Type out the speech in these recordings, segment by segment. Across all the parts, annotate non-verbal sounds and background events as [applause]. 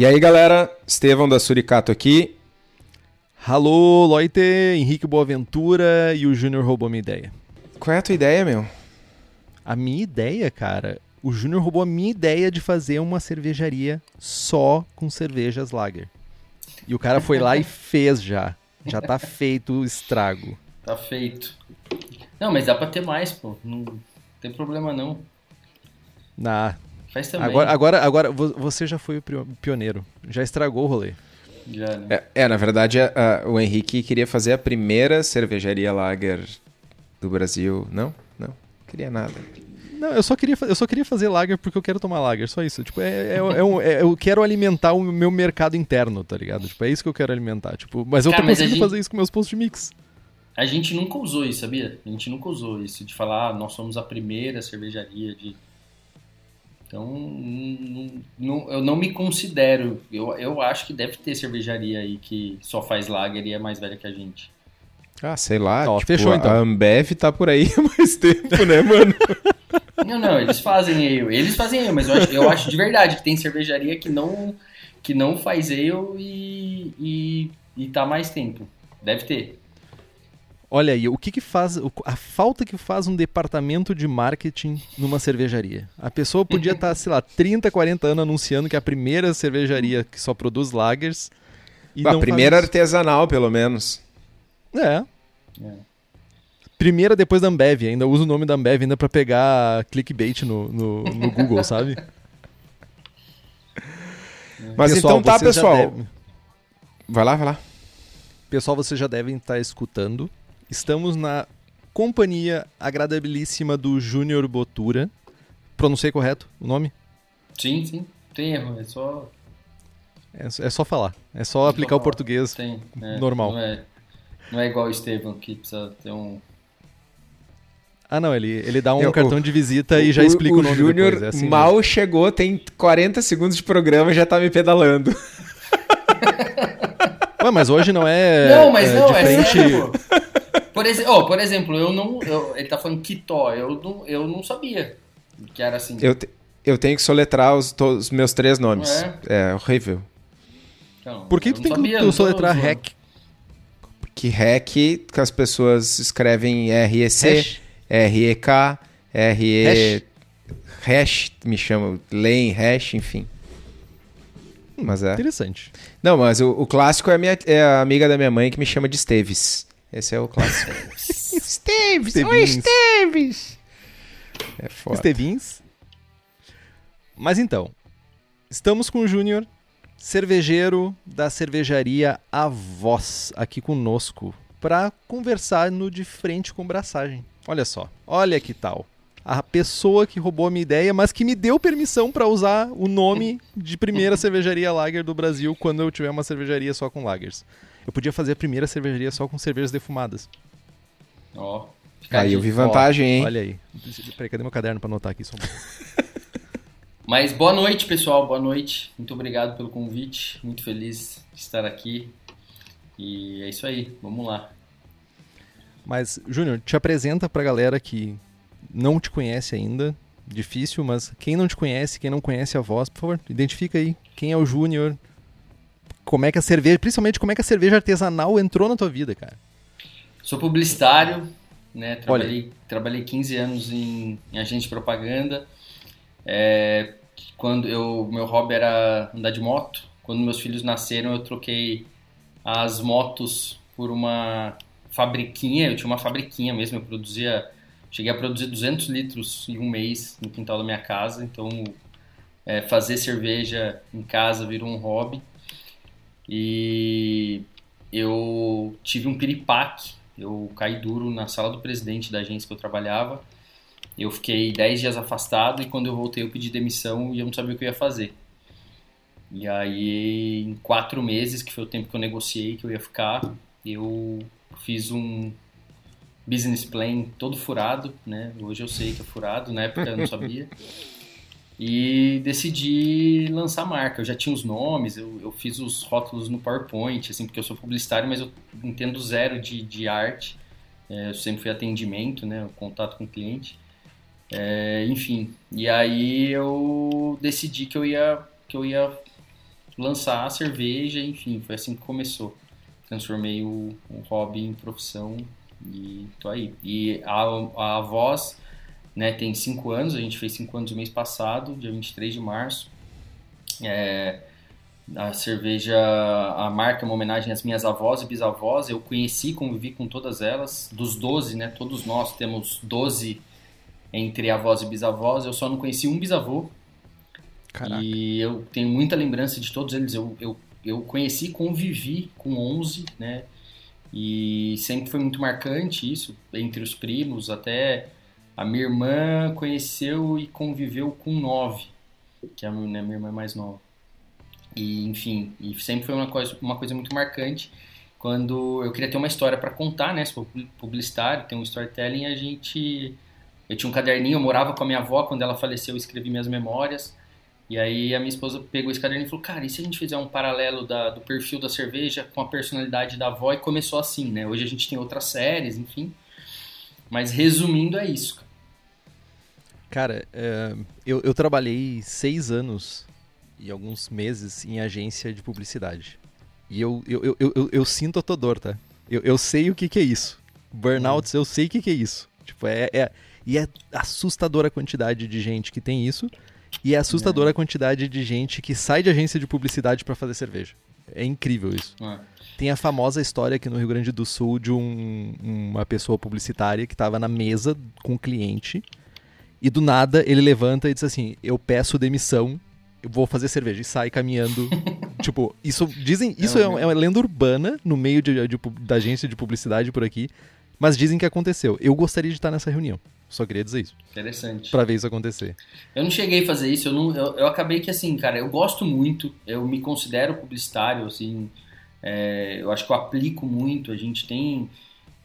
E aí, galera, Estevão da Suricato aqui. Alô, Loite, Henrique Boaventura e o Júnior roubou minha ideia. Qual é a tua ideia, meu? A minha ideia, cara, o Júnior roubou a minha ideia de fazer uma cervejaria só com cervejas lager. E o cara foi lá e [laughs] fez já. Já tá feito o estrago. Tá feito. Não, mas dá pra ter mais, pô. Não tem problema não. Na. Faz também. Agora, agora, agora vo- você já foi o pioneiro. Já estragou o rolê. Já, né? É, é, na verdade, a- a- o Henrique queria fazer a primeira cervejaria lager do Brasil. Não? Não. Queria nada. Não, eu só queria, eu só queria fazer lager porque eu quero tomar lager, só isso. Tipo, é, é, é um- é- eu quero alimentar o meu mercado interno, tá ligado? Tipo, é isso que eu quero alimentar. Tipo, mas eu Cara, tô conseguindo gente- fazer isso com meus posts de mix. A gente nunca usou isso, sabia? A gente nunca usou isso de falar, ah, nós somos a primeira cervejaria de. Então, não- não- eu não me considero. Eu, eu acho que deve ter cervejaria aí que só faz lager e é mais velha que a gente. Ah, sei lá. Ó, tipo, fechou, então. A Ambev tá por aí [laughs] há mais tempo, né, mano? Não, não, eles fazem ale. Eles fazem ale, mas eu acho, eu acho de verdade que tem cervejaria que não, que não faz ale e, e, e tá mais tempo. Deve ter. Olha aí, o que que faz, a falta que faz um departamento de marketing numa cervejaria. A pessoa podia estar, sei lá, 30, 40 anos anunciando que é a primeira cervejaria que só produz lagers. E a não primeira artesanal, pelo menos. É. É. Primeira depois da Ambev, ainda usa o nome da Ambev ainda pra pegar clickbait no, no, no Google, sabe? [laughs] Mas Pessoal, então tá, pessoal. devem- Vai lá, vai lá. Pessoal, vocês já devem estar escutando. Estamos na companhia agradabilíssima do Júnior Botura. Pronunciei correto o nome? Sim, sim. Tem erro. É só. É, é só falar. É só aplicar o português. Tem. é, Normal. Não é, não é igual o Estevam, que precisa ter um. Ah, não, ele, ele dá um Eu- cartão o- de visita e já explica o, nome Júnior depois. É assim mal chegou, tem 40 segundos de programa e já tá me pedalando. mesmo. Ué, mas hoje não é. não, mas é, não, é frente... sério, pô. Por, exe oh, por exemplo, eu não. eu- ele tá falando Quitó. Eu não, eu não sabia que era assim. Eu, te- eu tenho que soletrar os, to- os meus três nomes. É? É horrível. Então, Por que tu tem sabia, que soletrar zoando. hack? Que REC, que as pessoas escrevem REC? REK, RE... Hash? Hash, me chama, leem, hash, enfim. Mas é. Interessante. Não, mas o, o clássico é a, minha, é a amiga da minha mãe que me chama de Esteves. Esse é o clássico. [laughs] Esteves! Oi. Esteves! É foda. Estevins. Mas então, estamos com o Júnior, cervejeiro da cervejaria A Voz, aqui conosco, para conversar no De Frente com Braçagem. Olha só, olha que tal. A pessoa que roubou a minha ideia, mas que me deu permissão para usar o nome de primeira cervejaria lager do Brasil quando eu tiver uma cervejaria só com lagers. Eu podia fazer a primeira cervejaria só com cervejas defumadas. Ó. fica Aí eu vi vantagem, hein? Olha aí. Peraí, cadê meu caderno para anotar aqui? Só um? [laughs] Mas boa noite, pessoal. Boa noite. Muito obrigado pelo convite. Muito feliz de estar aqui. E é isso aí. Vamos lá. Mas, Júnior, te apresenta pra galera que não te conhece ainda. Difícil, mas quem não te conhece, quem não conhece a voz, por favor, identifica aí quem é o Júnior. Como é que a cerveja, principalmente como é que a cerveja artesanal entrou na tua vida, cara? Sou publicitário, né? Trabalhei, trabalhei 15 anos em, em agente de propaganda. É, quando eu, meu hobby era andar de moto. Quando meus filhos nasceram, eu troquei as motos por uma fabriquinha. Eu tinha uma fabriquinha mesmo, eu produzia cheguei a produzir 200 litros em um mês no quintal da minha casa, então é, fazer cerveja em casa virou um hobby. E eu tive um piripaque, eu caí duro na sala do presidente da agência que eu trabalhava. Eu fiquei 10 dias afastado e quando eu voltei eu pedi demissão e eu não sabia o que eu ia fazer. E aí, em quatro meses, que foi o tempo que eu negociei que eu ia ficar, eu fiz um business plan todo furado, né? Hoje eu sei que é furado, na época eu não sabia. [laughs] e decidi lançar a marca. Eu já tinha os nomes, eu, eu fiz os rótulos no PowerPoint, assim, porque eu sou publicitário, mas eu entendo zero de, de arte. É, eu sempre fui atendimento, né? Contato com o cliente. É, enfim, e aí eu decidi que eu ia que eu ia lançar a cerveja, enfim, foi assim que começou. Transformei o, o hobby em profissão e tô aí. E a, a voz, né, tem cinco anos, a gente fez cinco anos no mês passado, dia 23 de março. É, a cerveja, a marca é uma homenagem às minhas avós e bisavós. Eu conheci, convivi com todas elas, dos 12, né? Todos nós temos 12 entre avós e bisavós. Eu só não conheci um bisavô, Caraca. E eu tenho muita lembrança de todos eles. Eu, eu, eu conheci, convivi com 11, né? E sempre foi muito marcante isso, entre os primos. Até a minha irmã conheceu e conviveu com 9, que é a minha, minha irmã mais nova. E, enfim, e sempre foi uma coisa, uma coisa muito marcante. Quando eu queria ter uma história para contar, né? Sou publicitário, tem um storytelling, a gente. Eu tinha um caderninho, eu morava com a minha avó, quando ela faleceu, eu escrevi minhas memórias. E aí a minha esposa pegou esse caderno e falou, cara, e se a gente fizer um paralelo da, do perfil da cerveja com a personalidade da avó? E começou assim, né? Hoje a gente tem outras séries, enfim. Mas resumindo, é isso. Cara, é, eu, eu trabalhei seis anos e alguns meses em agência de publicidade. E eu, eu, eu, eu, eu sinto a tua dor, tá? Eu, eu sei o que, que é isso. Burnouts, hum. eu sei o que, que é isso. Tipo, é, é, e é assustadora a quantidade de gente que tem isso e é assustadora é. a quantidade de gente que sai de agência de publicidade para fazer cerveja. É incrível isso. É. Tem a famosa história aqui no Rio Grande do Sul de um, uma pessoa publicitária que estava na mesa com o cliente e do nada ele levanta e diz assim: Eu peço demissão, eu vou fazer cerveja. E sai caminhando. [laughs] tipo, isso dizem. Isso é, é, uma, é, uma lenda urbana no meio de, de, da agência de publicidade por aqui. Mas dizem que aconteceu. Eu gostaria de estar nessa reunião. Só queria dizer isso. Interessante. Pra ver isso acontecer. Eu não cheguei a fazer isso, eu, não, eu, eu acabei que assim, cara, eu gosto muito, eu me considero publicitário, assim, é, eu acho que eu aplico muito, a gente tem.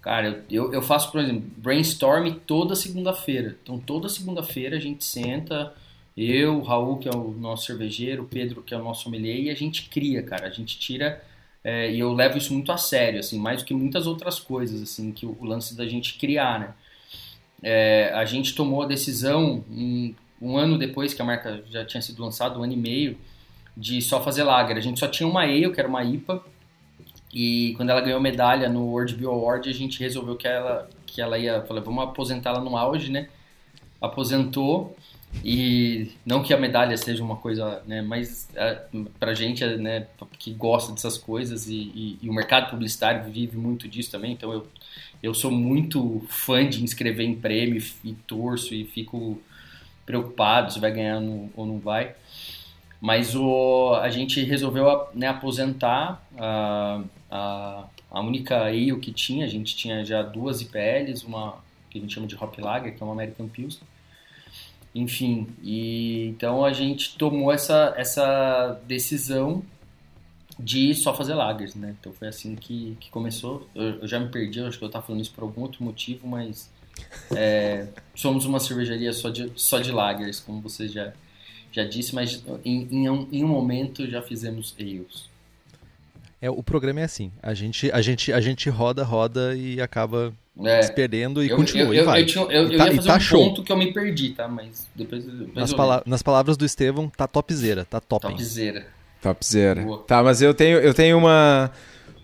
Cara, eu, eu faço, por exemplo, brainstorm toda segunda-feira. Então, toda segunda-feira a gente senta, eu, o Raul, que é o nosso cervejeiro, o Pedro, que é o nosso sommelier, e a gente cria, cara. A gente tira. É, e eu levo isso muito a sério, assim, mais do que muitas outras coisas, assim, que o, o lance da gente criar, né? é, a gente tomou a decisão, um, um, ano depois que a marca já tinha sido lançada, um ano e meio, de só fazer lager. A gente só tinha uma ale, que era uma IPA, e quando ela ganhou medalha no World Beer Award, a gente resolveu que ela, que ela ia, falou, vamos aposentá-la no auge, né? Aposentou, e não que a medalha seja uma coisa, né, mas é, pra gente, né, que gosta dessas coisas e, e, e, o mercado publicitário vive muito disso também, então eu eu sou muito fã de inscrever em prêmio e torço e fico preocupado se vai ganhar no, ou não vai. Mas o, a gente resolveu né, aposentar a, a, a única ale que tinha. A gente tinha já duas IPLs, uma que a gente chama de Hop Lager, que é uma American Pilsner. Enfim, e então a gente tomou essa, essa decisão de só fazer lagers, né? Então foi assim que, que começou. Eu, eu já me perdi, acho que eu estava falando isso por algum outro motivo, mas é, [laughs] somos uma cervejaria só de, só de lagers, como você já, já disse, mas em, em, um, em um momento já fizemos ales. É, o programa é assim, a gente, a gente, a gente roda, roda e acaba é, se perdendo e eu, continua. Eu, e vai. Eu, eu, eu, eu tá, ia fazer tá um show. ponto que eu me perdi, tá? Mas depois, depois nas, pala nas palavras do Estevão, tá topzera, tá top. Topzera. Topzera. Tá, mas eu tenho, eu tenho uma,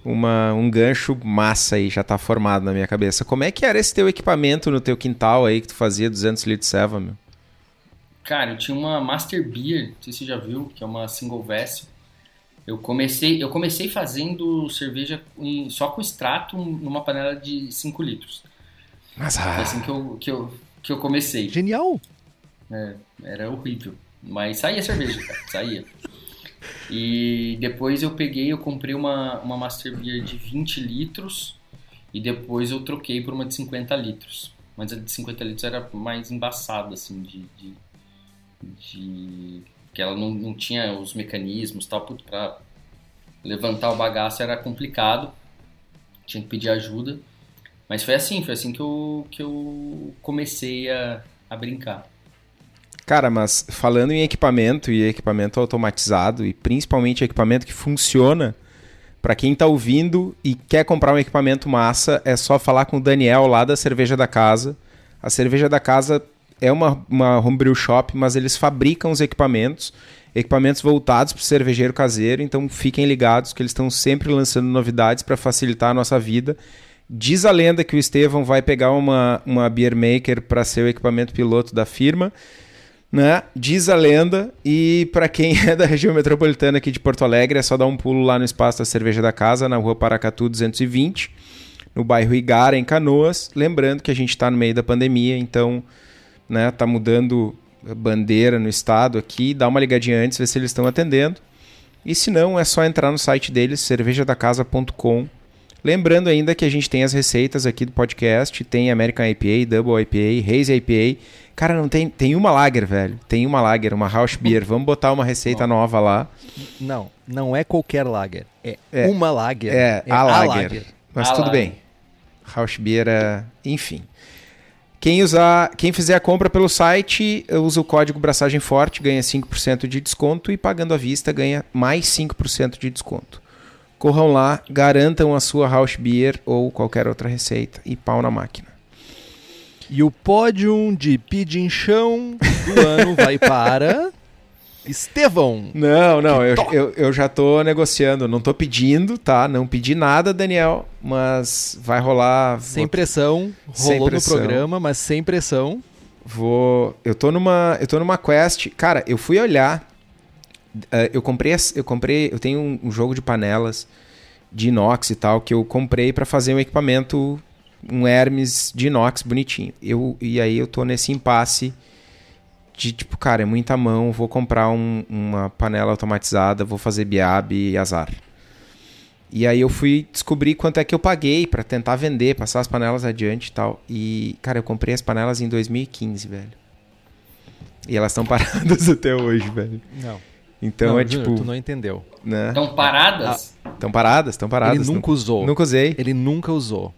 uma, um gancho massa aí, já tá formado na minha cabeça. Como é que era esse teu equipamento no teu quintal aí que tu fazia 200 litros de ceva, meu? Cara, eu tinha uma Master Beer, não sei se você já viu, que é uma single vessel. Eu comecei, eu comecei fazendo cerveja em, só com extrato numa panela de 5 litros. Mas, Foi ah, assim que eu, que eu, que eu comecei. Genial! É, era horrível. Mas saía cerveja, cara. Saía. E depois eu peguei, eu comprei uma, uma Master Beer de 20 litros e depois eu troquei por uma de 50 litros. Mas a de 50 litros era mais embaçada, assim, de. de, de- que ela não, não tinha os mecanismos tal, pra levantar o bagaço era complicado. Tinha que pedir ajuda. Mas foi assim, foi assim que eu, que eu comecei a, a brincar. Cara, mas falando em equipamento e equipamento automatizado e principalmente equipamento que funciona, pra quem tá ouvindo e quer comprar um equipamento massa, é só falar com o Daniel lá da Cerveja da Casa. A Cerveja da Casa é uma, uma homebrew shop, mas eles fabricam os equipamentos, equipamentos voltados para o cervejeiro caseiro, então fiquem ligados que eles estão sempre lançando novidades para facilitar a nossa vida. Diz a lenda que o Estevão vai pegar uma, uma Beer Maker para ser o equipamento piloto da firma né? Diz a lenda. E para quem [laughs] é da região metropolitana aqui de Porto Alegre, é só dar um pulo lá no espaço da Cerveja da Casa, na rua Paracatu 220, no bairro Igara, em Canoas. Lembrando que a gente está no meio da pandemia, então né, tá mudando bandeira no estado aqui. Dá uma ligadinha antes, ver se eles estão atendendo. E se não, é só entrar no site deles, cervejadacasa.com. Lembrando ainda que a gente tem as receitas aqui do podcast, tem American IPA, Double IPA, Hazy IPA. Cara, não tem, tem uma lager, velho. Tem uma lager, uma house beer. Vamos botar uma receita nova lá. Não, não é qualquer lager. É, É. uma lager. É, a lager. Mas A tudo lager. bem. House beer, é... enfim. Quem usar, quem fizer a compra pelo site, usa o código Braçagem Forte, ganha 5% de desconto e pagando à vista ganha mais 5% de desconto. Corram lá, garantam a sua house beer ou qualquer outra receita e pau na máquina. E o pódio de pedinchão do ano vai para. [laughs] Estevão. Não, não, eu, eu, eu já tô negociando, não tô pedindo, tá? Não pedi nada, Daniel, mas vai rolar. Sem pressão. Rolou Sem no pressão. programa, mas sem pressão. Vou. Eu tô numa. Eu tô numa quest. Cara, eu fui olhar. eh, eu comprei. Eu comprei. Eu tenho um, um jogo de panelas de inox e tal, que eu comprei pra fazer um equipamento. Um Hermes de inox bonitinho. Eu, e aí eu tô nesse impasse de tipo, cara, é muita mão, vou comprar um- uma panela automatizada, vou fazer biab e azar. E aí eu fui descobrir quanto é que eu paguei pra tentar vender, passar as panelas adiante e tal. E, cara, eu comprei as panelas em 2015, velho. E elas estão [laughs] paradas até hoje, velho. Não. Então Não, é Júnior, tipo, Tu não entendeu. né? Então, paradas? Estão paradas, estão paradas. Ele nunca Não- usou. Nunca usei. Ele nunca usou.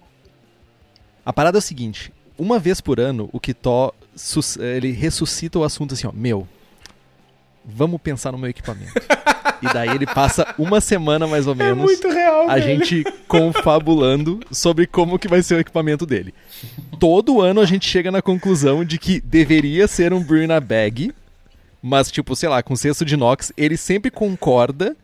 A parada é o seguinte: uma vez por ano, o Kitó ele ressuscita o assunto assim, ó, meu. Vamos pensar no meu equipamento. e daí ele passa uma semana mais ou É menos muito real, a velho. gente confabulando sobre como que vai ser o equipamento dele. Todo ano a gente chega na conclusão de que deveria ser um brew na bag, mas tipo, sei lá, com cesto de inox, ele sempre concorda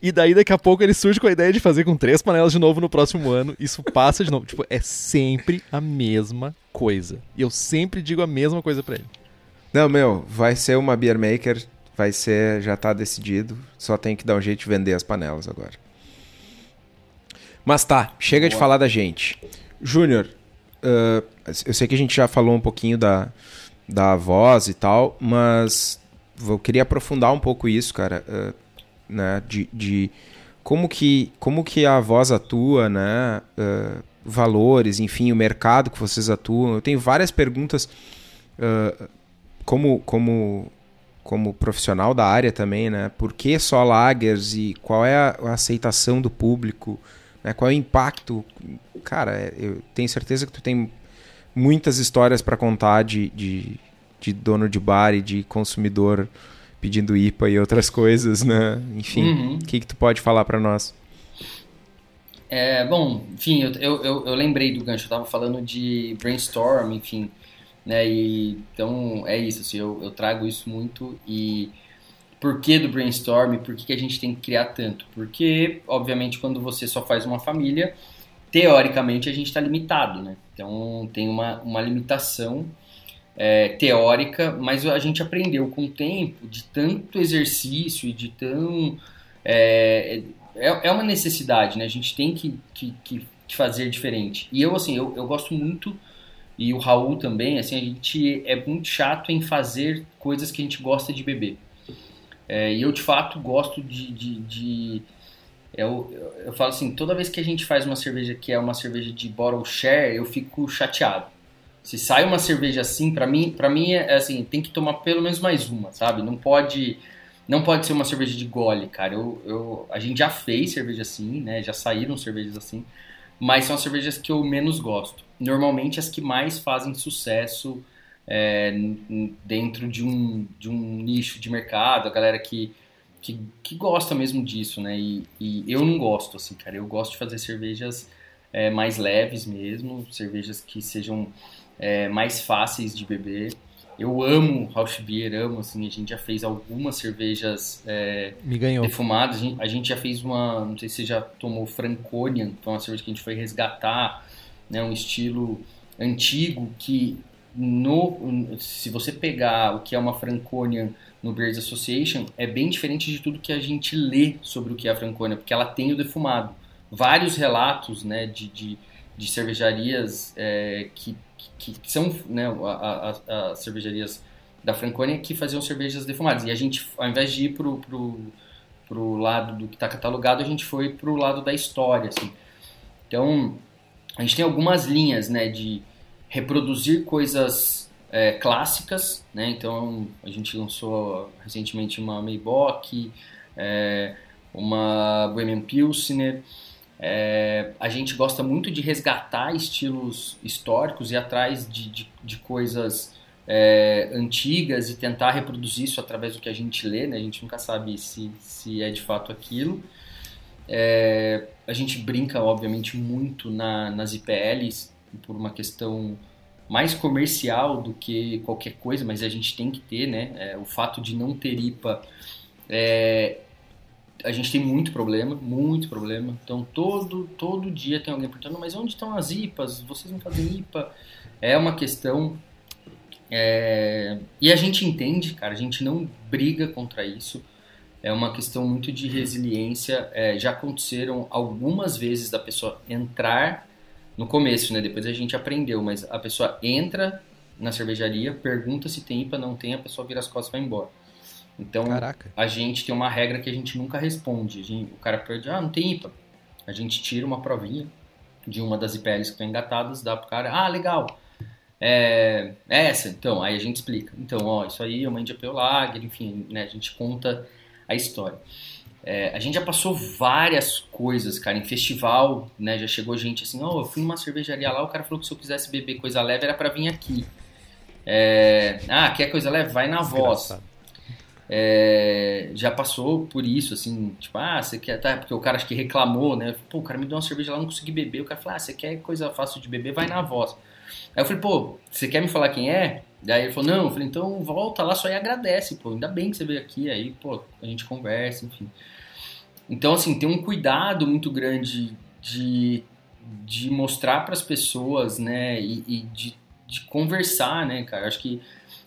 e daí daqui a pouco ele surge com a ideia de fazer com três panelas de novo no próximo ano. Isso passa de novo, tipo, é sempre a mesma coisa. E eu sempre digo a mesma coisa pra ele. Não, meu, vai ser uma beer maker, vai ser, já tá decidido. Só tem que dar um jeito de vender as panelas agora. Mas tá, chega de Boa. falar da gente. Júnior, ah, eu sei que a gente já falou um pouquinho da, da voz e tal, mas eu queria aprofundar um pouco isso, cara, ah, né, de, de como que como que a voz atua, né, ah, valores, enfim, o mercado que vocês atuam. Eu tenho várias perguntas ah, como, como, como profissional da área também, né? Por que só lagers e qual é a, a aceitação do público? Né? Qual é o impacto? Cara, eu tenho certeza que tu tem muitas histórias para contar de, de, de dono de bar e de consumidor pedindo IPA e outras coisas, né? Enfim, o Uhum. que, que tu pode falar para nós? É, bom, enfim, eu, eu, eu, lembrei do gancho, eu tava falando de brainstorm, enfim, né, e então é isso, assim, eu, eu trago isso muito e por que do brainstorm, por que, que a gente tem que criar tanto? Porque, obviamente, quando você só faz uma família, teoricamente a gente está limitado, né, então tem uma, uma limitação é, teórica, mas a gente aprendeu com o tempo de tanto exercício e de tão... É, é, é uma necessidade, né? A gente tem que, que, que, fazer diferente. E eu, assim, eu, eu gosto muito e o Raul também, assim, a gente é muito chato em fazer coisas que a gente gosta de beber. É, e eu, de fato, gosto de... de, de eu, eu, eu falo assim, toda vez que a gente faz uma cerveja que é uma cerveja de bottle share, eu fico chateado. Se sai uma cerveja assim, para mim, para mim é assim, tem que tomar pelo menos mais uma, sabe? Não pode não pode ser uma cerveja de gole, cara. Eu, eu, a gente já fez cerveja assim, né? Já saíram cervejas assim, mas são as cervejas que eu menos gosto. Normalmente as que mais fazem sucesso é, dentro de um, de um nicho de mercado, a galera que, que, que gosta mesmo disso, né? E, e, eu não gosto, assim, cara. Eu gosto de fazer cervejas é, mais leves mesmo, cervejas que sejam é, mais fáceis de beber. Eu amo Rausch Beer, amo, assim, a gente já fez algumas cervejas é, defumadas. A gente, a gente já fez uma, não sei se você já tomou Franconian, que é uma cerveja que a gente foi resgatar, né, um estilo antigo que no, se você pegar o que é uma Franconian no Beers Association, é bem diferente de tudo que a gente lê sobre o que é a Franconia, porque ela tem o defumado. Vários relatos né, de, de, de cervejarias é, que que, que são né, as cervejarias da Franconia que faziam cervejas defumadas. E a gente, ao invés de ir pro, pro, pro lado do que está catalogado, a gente foi pro lado da história, assim. Então, a gente tem algumas linhas, né, de reproduzir coisas é, clássicas, né, então a gente lançou recentemente uma Maybach, é, uma Bohemian Pilsner, é, a gente gosta muito de resgatar estilos históricos e atrás de, de, de coisas é, antigas e tentar reproduzir isso através do que a gente lê, né? A gente nunca sabe se, se é de fato aquilo. É, a gente brinca, obviamente, muito na, nas IPLs por uma questão mais comercial do que qualquer coisa, mas a gente tem que ter, né? É, o fato de não ter IPA é, a gente tem muito problema, muito problema. Então todo todo dia tem alguém perguntando, mas onde estão as IPAs? Vocês não fazem IPA? É uma questão é... e a gente entende, cara. A gente não briga contra isso. É uma questão muito de resiliência. É, já aconteceram algumas vezes da pessoa entrar no começo, né? Depois a gente aprendeu, mas a pessoa entra na cervejaria, pergunta se tem IPA, não tem, a pessoa vira as costas e vai embora. Então, Caraca. a gente tem uma regra que a gente nunca responde. Gente, o cara pede, ah, não tem IPA. A gente tira uma provinha de uma das IPLs que estão engatadas, dá pro cara, ah, legal. É, é essa, então, aí a gente explica. Então, ó, isso aí é uma India Lager, enfim, né, a gente conta a história. É, a gente já passou várias coisas, cara, em festival, né, já chegou gente assim, ó, oh, eu fui numa cervejaria lá, o cara falou que se eu quisesse beber coisa leve era para vir aqui. É, ah, quer coisa leve? Vai na voz é, já passou por isso, assim, tipo, ah, você quer, tá, porque o cara acho que reclamou, né? Pô, o cara me deu uma cerveja lá, não consegui beber. O cara falou, ah, você quer coisa fácil de beber, vai na voz. Aí eu falei, pô, você quer me falar quem é? Daí ele falou, não, eu falei, então volta lá só e agradece, pô, ainda bem que você veio aqui, aí, pô, a gente conversa, enfim. Então, assim, tem um cuidado muito grande de, de mostrar para as pessoas, né, e, e de, de conversar, né, cara, acho que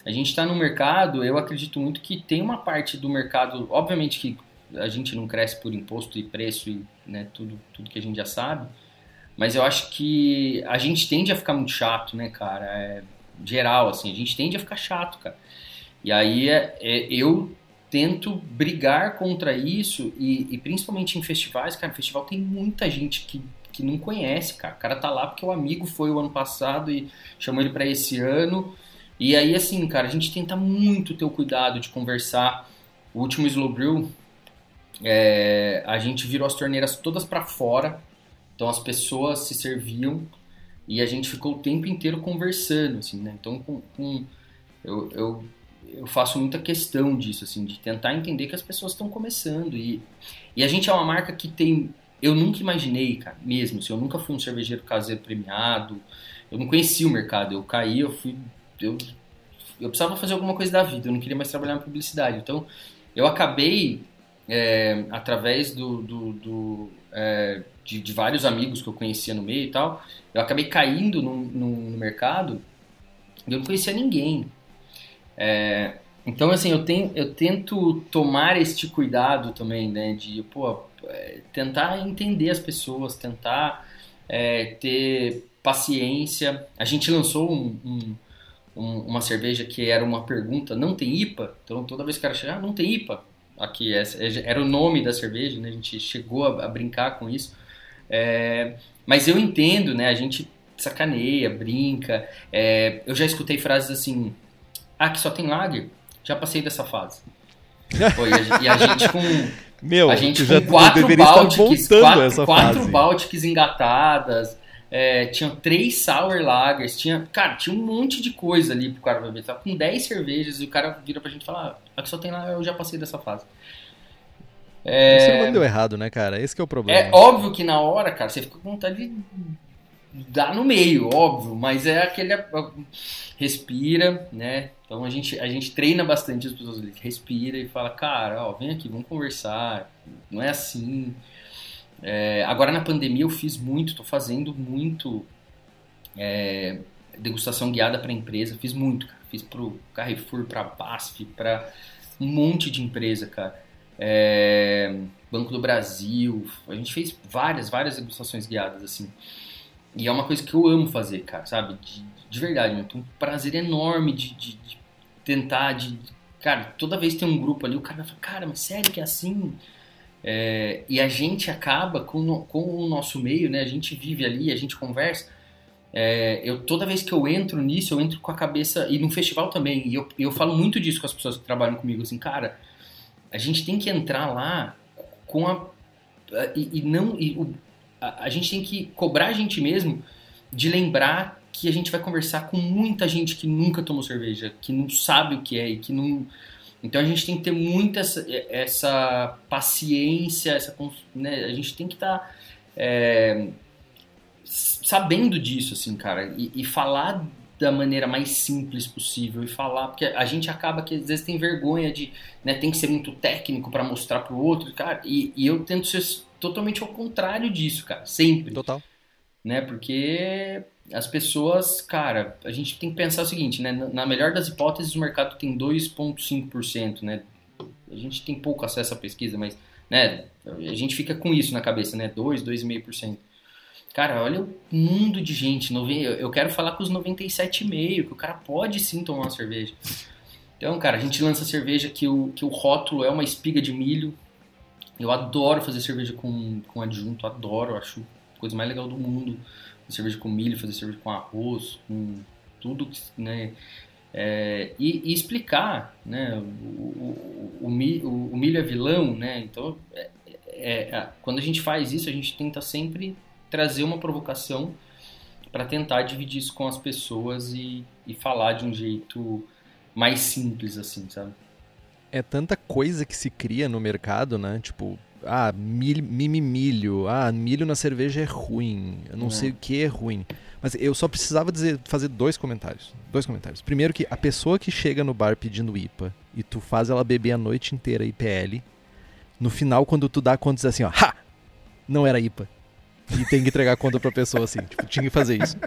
a gente está no mercado, eu acredito muito que tem uma parte do mercado, obviamente que a gente não cresce por imposto e preço e né, tudo, tudo que a gente já sabe, mas eu acho que a gente tende a ficar muito chato, né, cara? É, geral, assim, a gente tende a ficar chato, cara. E aí é, é, eu tento brigar contra isso e, e, principalmente em festivais, cara, festival tem muita gente que, que não conhece, cara. O cara tá lá porque o amigo foi o ano passado e chamou ele para esse ano e aí, assim, cara, a gente tenta muito ter o cuidado de conversar. O último Slow Brew, é, a gente virou as torneiras todas para fora, então as pessoas se serviam e a gente ficou o tempo inteiro conversando, assim, né? Então, com, com eu, eu, eu, faço muita questão disso, assim, de tentar entender que as pessoas estão começando e, e a gente é uma marca que tem... Eu nunca imaginei, cara, mesmo, assim, eu nunca fui um cervejeiro caseiro premiado, eu não conhecia o mercado, eu caí, eu fui eu, eu precisava fazer alguma coisa da vida, eu não queria mais trabalhar na publicidade. Então, eu acabei, é, através do, do, do é, de, de, vários amigos que eu conhecia no meio e tal, eu acabei caindo no, no, no mercado e eu não conhecia ninguém. É, então, assim, eu, tenho, eu tento tomar este cuidado também, né, de, pô, é, tentar entender as pessoas, tentar é, ter paciência. A gente lançou um, um, um, uma cerveja que era uma pergunta, não tem IPA? Então toda vez que o cara chega, ah, não tem IPA. Aqui é, era o nome da cerveja, né? A gente chegou a, a brincar com isso. É, mas eu entendo, né? A gente sacaneia, brinca. É, eu já escutei frases assim: ah, que só tem lager. Já passei dessa fase. Pô, e, a, e, a, gente com. [laughs] Meu, a gente com quatro Baltics, quatro, quatro Baltics engatadas. É, tinha três sour lagers, tinha, cara, tinha um monte de coisa ali pro cara beber. Tava com 10 cervejas e o cara vira pra gente falar, ah, aqui só tem lá, eu já passei dessa fase. É... Isso não deu errado, né, cara? Esse é o problema. É óbvio que na hora, cara, você fica com vontade de dar no meio, óbvio, mas é aquele respira, né? Então a gente, a gente treina bastante as pessoas ali, respira e fala, cara, ó, vem aqui, vamos conversar, não é assim. É, agora na pandemia eu fiz muito, tô fazendo muito é, degustação guiada para empresa, fiz muito, cara. Fiz pro Carrefour, pra BASF, para um monte de empresa, cara é, Banco do Brasil. A gente fez várias, várias degustações guiadas, assim. E é uma coisa que eu amo fazer, cara, sabe? De, de verdade, eu tenho um prazer enorme de, de, de, tentar, de... Cara, toda vez que tem um grupo ali, o cara fala, cara, mas sério que é assim? É, e a gente acaba com, com o nosso meio, né? A gente vive ali, a gente conversa. É, eu toda vez que eu entro nisso, eu entro com a cabeça e no festival também. E eu, eu falo muito disso com as pessoas que trabalham comigo, assim, cara a gente tem que entrar lá com a. E, e não. E o, a, a, gente tem que cobrar a gente mesmo de lembrar que a gente vai conversar com muita gente que nunca tomou cerveja, que não sabe o que é e que não. Então a gente tem que ter muita essa, essa paciência, essa, né, a gente tem que estar tá, é, sabendo disso, assim, cara, e, e falar da maneira mais simples possível e falar, porque a gente acaba que às vezes tem vergonha de, né, tem que ser muito técnico para mostrar pro outro, cara, e, e, eu tento ser totalmente ao contrário disso, cara, sempre. Total. Né, porque as pessoas, cara, a gente tem que pensar o seguinte, né, na melhor das hipóteses o mercado tem 2.5%, né, a gente tem pouco acesso à pesquisa, mas, né, a gente fica com isso na cabeça, né, 2, 2,5%. Cara, olha o mundo de gente. Eu quero falar com os 97,5, que o cara pode sim tomar uma cerveja. Então, cara, a gente lança cerveja que o, que o rótulo é uma espiga de milho. Eu adoro fazer cerveja com, com adjunto, adoro, acho a coisa mais legal do mundo. Cerveja com milho, fazer cerveja com arroz, com tudo, né? É, e, e, explicar, né? O, o, o, milho, o, milho é vilão, né? Então, é, é, é, quando a gente faz isso, a gente tenta sempre trazer uma provocação para tentar dividir isso com as pessoas e, e falar de um jeito mais simples, assim, sabe? É tanta coisa que se cria no mercado, né? Tipo, ah, milho, milho, ah, milho na cerveja é ruim, eu não é. sei o que é ruim. Mas eu só precisava dizer, fazer dois comentários. Dois comentários. Primeiro que a pessoa que chega no bar pedindo IPA e tu faz ela beber a noite inteira IPL, no final, quando tu dá conta, diz assim, ó, ha! Não era IPA e tem que entregar a conta pra pessoa, assim. Tipo, tinha que fazer isso.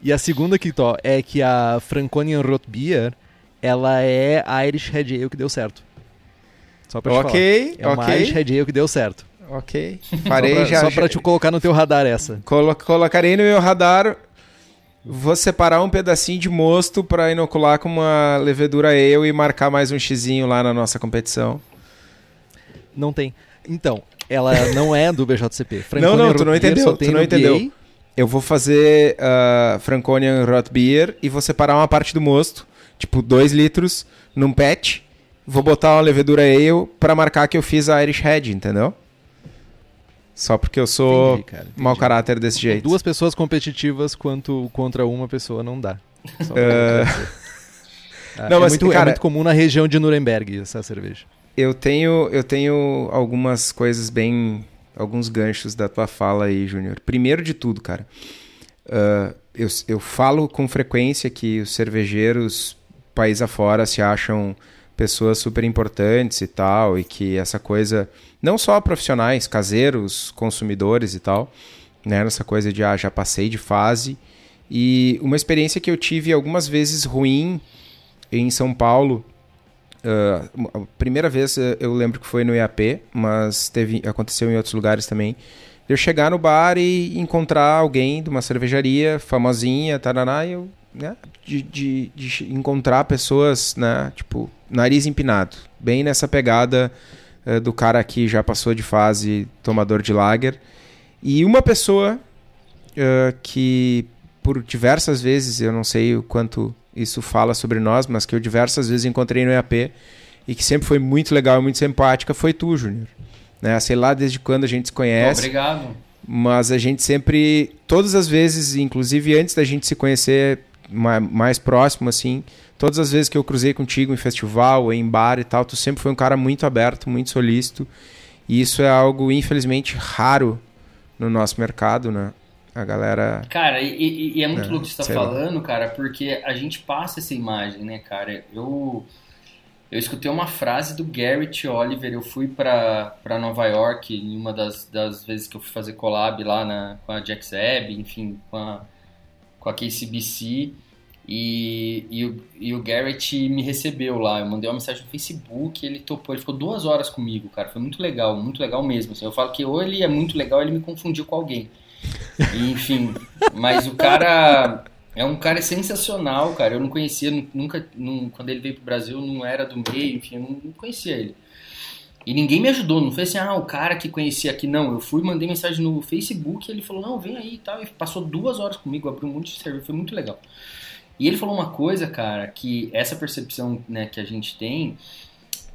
E a segunda que tó, é que a Franconian Rot Beer, ela é a Irish Red Ale que deu certo. Só pra Ok, te falar. É uma Irish Red Ale que deu certo. Ok. Farei só pra, já. Só pra te colocar no teu radar essa. Colo colocarei no meu radar. Vou separar um pedacinho de mosto para inocular com uma levedura ale e marcar mais um xizinho lá na nossa competição. Não tem. Então, ela não é do BJCP. [laughs] não, não, tu não entendeu. Tu não entendeu. Eu vou fazer uh, Franconian Rot Beer e vou separar uma parte do mosto, tipo 2 litros, num pet. Vou botar uma levedura ale para marcar que eu fiz a Irish Head, entendeu? Só porque eu sou entendi, cara, entendi. mau caráter desse jeito. Duas pessoas competitivas quanto contra uma pessoa não dá. [laughs] Uh... [laughs] Ah, não, é, mas, muito, é cara, é muito comum na região de Nuremberg essa cerveja. Eu tenho, eu tenho algumas coisas bem. alguns ganchos da tua fala aí, Júnior. Primeiro de tudo, cara, uh, eu, eu falo com frequência que os cervejeiros país afora se acham pessoas super importantes e tal, e que essa coisa, não só profissionais, caseiros, consumidores e tal, né, essa coisa de ah, já passei de fase. E uma experiência que eu tive algumas vezes ruim em São Paulo Uh, a primeira vez eh, eu lembro que foi no IAP, mas teve, aconteceu em outros lugares também, eu chegar no bar e encontrar alguém de uma cervejaria famosinha, tarará, e eu, né, de, de, de encontrar pessoas, né, tipo, nariz empinado, bem nessa pegada uh, do cara que já passou de fase tomador de lager. E uma pessoa uh, que, por diversas vezes, eu não sei o quanto isso fala sobre nós, mas que eu diversas vezes encontrei no EAP e que sempre foi muito legal e muito simpática, foi tu, Júnior. Né? Sei lá desde quando a gente se conhece. Obrigado. Mas a gente sempre, todas as vezes, inclusive antes da gente se conhecer mais próximo, assim, todas as vezes que eu cruzei contigo em festival, em bar e tal, tu sempre foi um cara muito aberto, muito solícito. E isso é algo, infelizmente, raro no nosso mercado, né? A galera. Cara, e, e é muito é, louco que você tá falando, lá. cara, porque a gente passa essa imagem, né, cara? Eu. Eu escutei uma frase do Garrett Oliver. Eu fui para Nova York em uma das, das vezes que eu fui fazer collab lá na, com a Jack Zeb, enfim, com a, com a KCBC. E, e, o, e o Garrett me recebeu lá. Eu mandei uma mensagem no Facebook, ele topou. Ele ficou duas horas comigo, cara. Foi muito legal, muito legal mesmo. Assim, eu falo que ou ele é muito legal, ou ele me confundiu com alguém. E, enfim, mas o cara é um cara sensacional, cara. Eu não conhecia, nunca, num, quando ele veio pro Brasil, não era do meio, enfim, eu não, não, conhecia ele. E ninguém me ajudou, não foi assim, ah, o cara que conhecia aqui, não. Eu fui, mandei mensagem no Facebook, ele falou, não, vem aí e tal. E passou duas horas comigo, abriu um monte de serviço, foi muito legal. E ele falou uma coisa, cara, que essa percepção né, que a gente tem,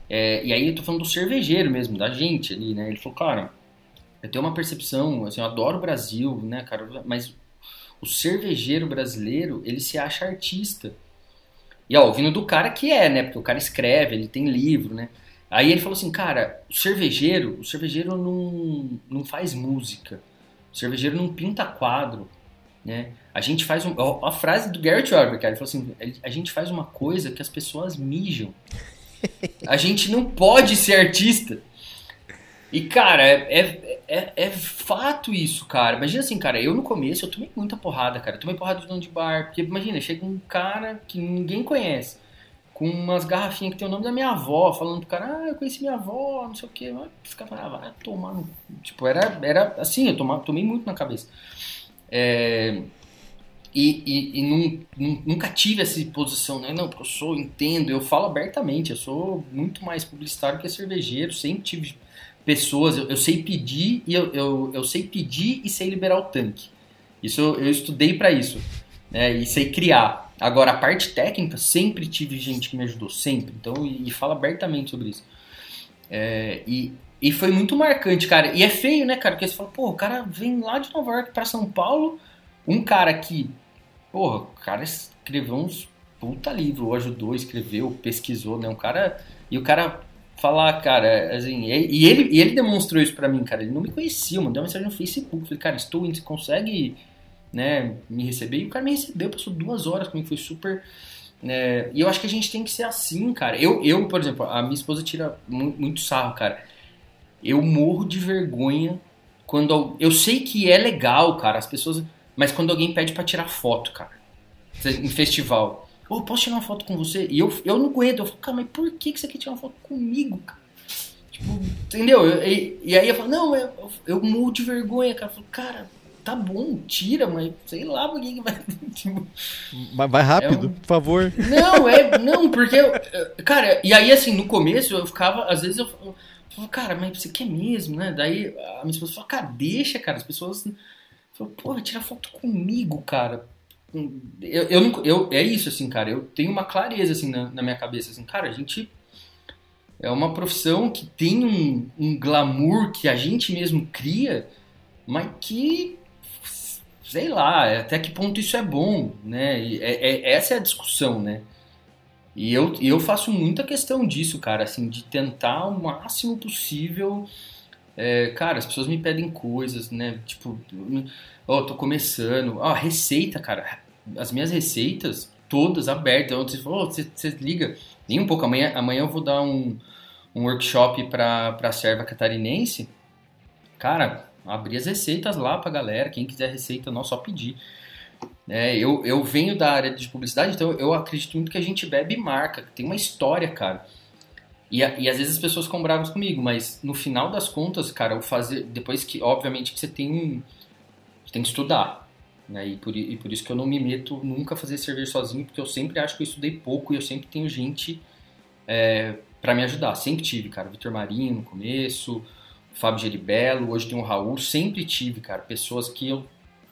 é, e aí eu tô falando do cervejeiro mesmo, da gente ali, né? Ele falou, cara, eu tenho uma percepção, assim, eu adoro o Brasil, né, cara, mas o cervejeiro brasileiro, ele se acha artista. E ó, ouvindo do cara que é, né? Porque o cara escreve, ele tem livro, né? Aí ele falou assim, cara, o cervejeiro, o cervejeiro não, não faz música. O cervejeiro não pinta quadro, né? A gente faz um, a frase do Garrett Orber, cara, ele falou assim, a gente faz uma coisa que as pessoas mijam. [laughs] A gente não pode ser artista. E, cara, é, é, é, é, fato isso, cara. Imagina assim, cara, eu no começo eu tomei muita porrada, cara. Eu tomei porrada de dono de bar. Porque, imagina, chega um cara que ninguém conhece, com umas garrafinhas que tem o nome da minha avó, falando pro cara, ah, eu conheci minha avó, não sei o quê. Os caras ah, vai tomar no... Tipo, era, era assim, eu tomava, tomei muito na cabeça. É... E, e, e nunca tive essa posição, né? Não, porque eu sou, entendo, eu falo abertamente, eu sou muito mais publicitário que cervejeiro, sempre tive pessoas, eu, eu sei pedir e eu, eu, eu, sei pedir e sei liberar o tanque. Isso eu, estudei para isso, né? E sei criar. Agora a parte técnica sempre tive gente que me ajudou, sempre. Então e, e abertamente sobre isso. É, e, e foi muito marcante, cara. E é feio, né, cara? Porque você fala, pô, o cara vem lá de Nova York para São Paulo, um cara que, porra, o cara escreveu uns puta livro, ajudou, escreveu, pesquisou, né? Um cara e o cara falar, cara, assim, e ele, e ele demonstrou isso para mim, cara, ele não me conhecia, mandou uma mensagem no Facebook, falei, cara, estou indo, você consegue, né, me receber? E o cara me recebeu, passou duas horas comigo, foi super... É, e eu acho que a gente tem que ser assim, cara. Eu, eu por exemplo, a minha esposa tira muito, muito sarro, cara. Eu morro de vergonha quando... Eu sei que é legal, cara, as pessoas... Mas quando alguém pede para tirar foto, cara, em festival oh, posso tirar uma foto com você? E eu, eu não aguento. Eu falo, cara, mas por que, que você quer tirar uma foto comigo, cara? Tipo, entendeu? e, e, aí eu falo, não, eu, eu morro de vergonha, cara. Eu falo, cara, tá bom, tira, mas sei lá por que vai. [laughs] Tipo, mas vai rápido, é um... por favor. Não, é. Não, porque. Eu, cara, e aí assim, no começo eu ficava, às vezes eu, eu falava, cara, mas você quer mesmo, né? Daí a minha esposa falou, cara, deixa, cara. As pessoas. Falam, porra, tira foto comigo, cara eu, eu, não, eu, é isso, assim, cara. Eu tenho uma clareza, assim, na, na, minha cabeça, assim, cara, a gente é uma profissão que tem um, um glamour que a gente mesmo cria, mas que, sei lá, até que ponto isso é bom, né? É, é, essa é a discussão, né? E eu, eu faço muita questão disso, cara, assim, de tentar o máximo possível. É, cara, as pessoas me pedem coisas, né? Tipo, Ó, oh, tô começando. Ó, oh, receita, cara. As minhas receitas, todas abertas. Você oh, você, você liga. Nem um pouco. Amanhã, amanhã eu vou dar um, um workshop pra, pra serva catarinense. Cara, abrir as receitas lá pra galera. Quem quiser receita, não, só pedir. É, eu, eu venho da área de publicidade, então eu acredito muito que a gente bebe marca. Tem uma história, cara. E, e às vezes as pessoas ficam bravas comigo, mas no final das contas, cara, eu fazer. Depois que, obviamente, que você tem. Você tem que estudar. Né? E, por, e por isso que eu não me meto nunca a fazer cerveja sozinho, porque eu sempre acho que eu estudei pouco e eu sempre tenho gente é, para me ajudar. Sempre tive, cara. Vitor Marinho no começo, Fábio Geribello, hoje tem o Raul. Sempre tive, cara, pessoas que eu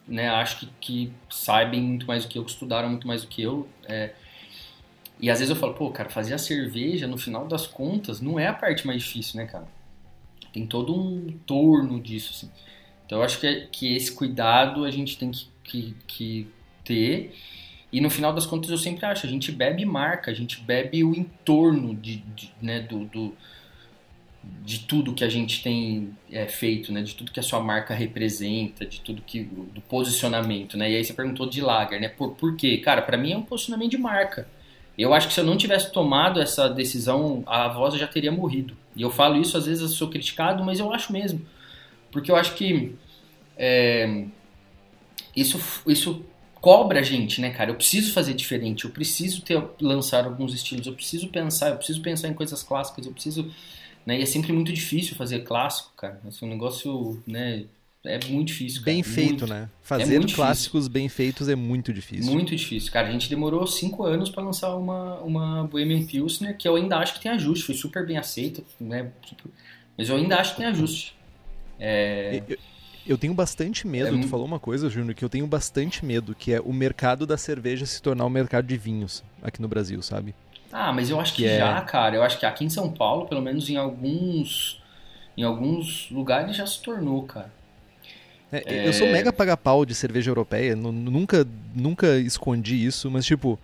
né, acho que, que sabem muito mais do que eu, que estudaram muito mais do que eu. É, e às vezes eu falo, pô, cara, fazer a cerveja, no final das contas, não é a parte mais difícil, né, cara? Tem todo um torno disso, assim. Então eu acho que, que esse cuidado a gente tem que, que, que ter. E no final das contas eu sempre acho, a gente bebe marca, a gente bebe o entorno de, de né, do, do, de tudo que a gente tem é, feito, né, de tudo que a sua marca representa, de tudo que do posicionamento, né? E aí você perguntou de lager, né? Por, por quê? Cara, para mim é um posicionamento de marca. Eu acho que se eu não tivesse tomado essa decisão, a voz já teria morrido. E eu falo isso, às vezes eu sou criticado, mas eu acho mesmo. Porque eu acho que é, isso, isso cobra a gente, né, cara? Eu preciso fazer diferente, eu preciso ter lançar alguns estilos, eu preciso pensar, eu preciso pensar em coisas clássicas, eu preciso. Né, e é sempre muito difícil fazer clássico, cara. É um negócio, né, é muito difícil. Cara. Bem feito, muito, né? Fazer é clássicos difícil. bem feitos é muito difícil. Muito difícil, cara. A gente demorou cinco anos para lançar uma, uma Bohemian Pilsner, que eu ainda acho que tem ajuste. Foi super bem aceito, né? Mas eu ainda acho que tem ajuste. É... Eu, eu tenho bastante medo, é... tu falou uma coisa, Júnior, que eu tenho bastante medo, que é o mercado da cerveja se tornar o um mercado de vinhos aqui no Brasil, sabe? Ah, mas eu acho que, que é... já, cara. Eu acho que aqui em São Paulo, pelo menos em alguns em alguns lugares já se tornou, cara. É, eu sou mega paga-pau de cerveja europeia, nunca, nunca escondi isso, mas tipo,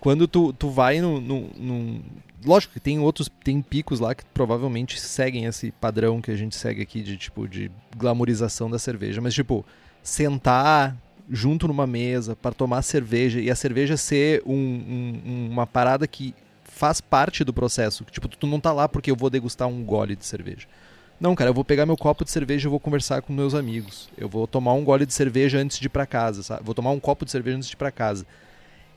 quando tu, tu vai no, no, no, Lógico que tem outros, tem picos lá que provavelmente seguem esse padrão que a gente segue aqui de tipo, de glamorização da cerveja, mas tipo, sentar junto numa mesa para tomar cerveja e a cerveja ser um, um, uma parada que faz parte do processo. Tipo, tu não tá lá porque eu vou degustar um gole de cerveja. Não, cara, eu vou pegar meu copo de cerveja e vou conversar com meus amigos. Eu vou tomar um gole de cerveja antes de ir para casa, sabe? Vou tomar um copo de cerveja antes de ir para casa.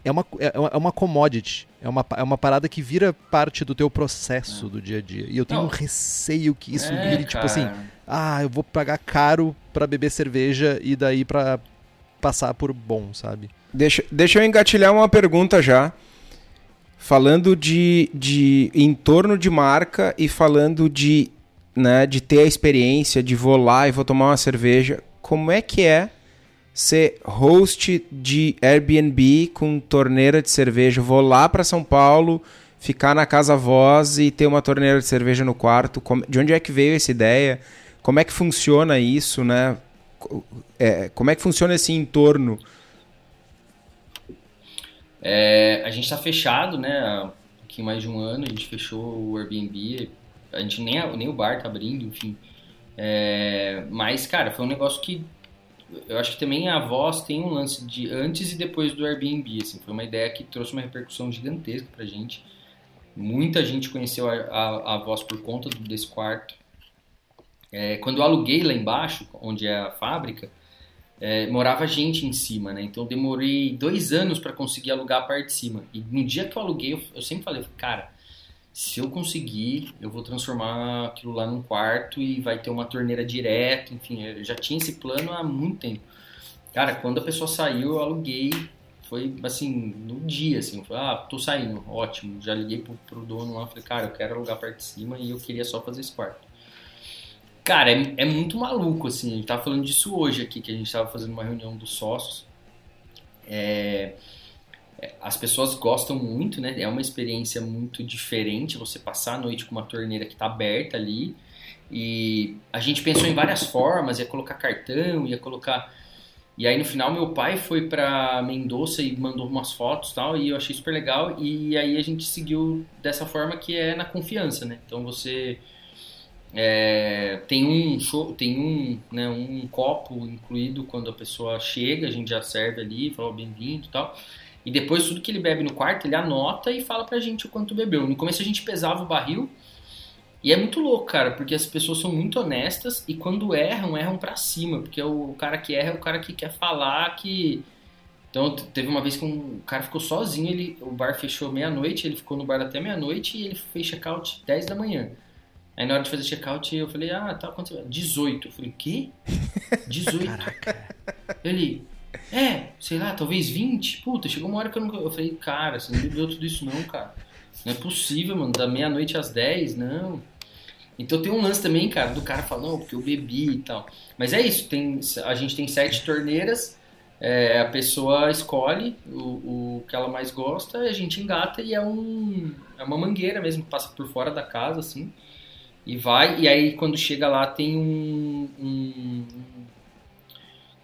É uma, é, é uma commodity. É uma, é uma parada que vira parte do teu processo é. do dia a dia. E eu tenho Não. um receio que isso é, vire, tipo assim, ah, eu vou pagar caro para beber cerveja e daí para passar por bom, sabe? Deixa, deixa eu engatilhar uma pergunta já. Falando de, de entorno de marca e falando de né, de ter a experiência de vou lá e vou tomar uma cerveja, como é que é ser host de Airbnb com torneira de cerveja? Vou lá para São Paulo, ficar na casa voz e ter uma torneira de cerveja no quarto. De onde é que veio essa ideia? Como é que funciona isso, né? É, como é que funciona esse entorno? É, a gente está fechado, né? Há um mais de um ano, a gente fechou o Airbnb a gente nem, nem o bar tá abrindo, enfim. É, mas, cara, foi um negócio que eu acho que também a voz tem um lance de antes e depois do Airbnb, assim, foi uma ideia que trouxe uma repercussão gigantesca pra gente. Muita gente conheceu a, a, a voz por conta desse quarto. É, quando eu aluguei lá embaixo, onde é a fábrica, é, morava gente em cima, né? Então eu demorei dois anos para conseguir alugar a parte de cima. E no dia que eu aluguei, eu, eu sempre falei, cara, se eu conseguir, eu vou transformar aquilo lá num quarto e vai ter uma torneira direta, enfim, eu já tinha esse plano há muito tempo. Cara, quando a pessoa saiu, eu aluguei, foi assim, no dia, assim, foi, ah, tô saindo, ótimo, já liguei pro, pro dono lá, falei, cara, eu quero alugar a parte de cima e eu queria só fazer esse quarto. Cara, é, é muito maluco, assim, a gente tava falando disso hoje aqui, que a gente tava fazendo uma reunião dos sócios, é as pessoas gostam muito, né? É uma experiência muito diferente você passar a noite com uma torneira que está aberta ali. E a gente pensou em várias formas, ia colocar cartão, ia colocar. E aí no final meu pai foi para Mendoza e mandou umas fotos tal, e eu achei super legal. E aí a gente seguiu dessa forma que é na confiança, né? Então você é, tem um show, tem um, né, um copo incluído quando a pessoa chega, a gente já serve ali, fala bem-vindo tal. E depois tudo que ele bebe no quarto, ele anota e fala pra gente o quanto bebeu. No começo a gente pesava o barril. E é muito louco, cara, porque as pessoas são muito honestas e quando erram, erram pra cima. Porque o cara que erra é o cara que quer falar que Então teve uma vez que um cara ficou sozinho, ele, o bar fechou meia-noite, ele ficou no bar até meia-noite e ele fez check-out 10 da manhã. Aí na hora de fazer check-out eu falei, ah, tá, quanto 18. Eu falei, quê? [laughs] 18? Caraca. Ele, é, sei lá, talvez 20. Puta, chegou uma hora que eu não. Eu falei, cara, você não bebeu tudo isso não, cara. Não é possível, mano. Da meia-noite às 10, não. Então tem um lance também, cara, do cara falando, não, porque eu bebi e tal. Mas é isso, tem, a gente tem sete torneiras é, a pessoa escolhe o, o que ela mais gosta, a gente engata e é, um, é uma mangueira mesmo, passa por fora da casa, assim, e vai, e aí quando chega lá tem um, um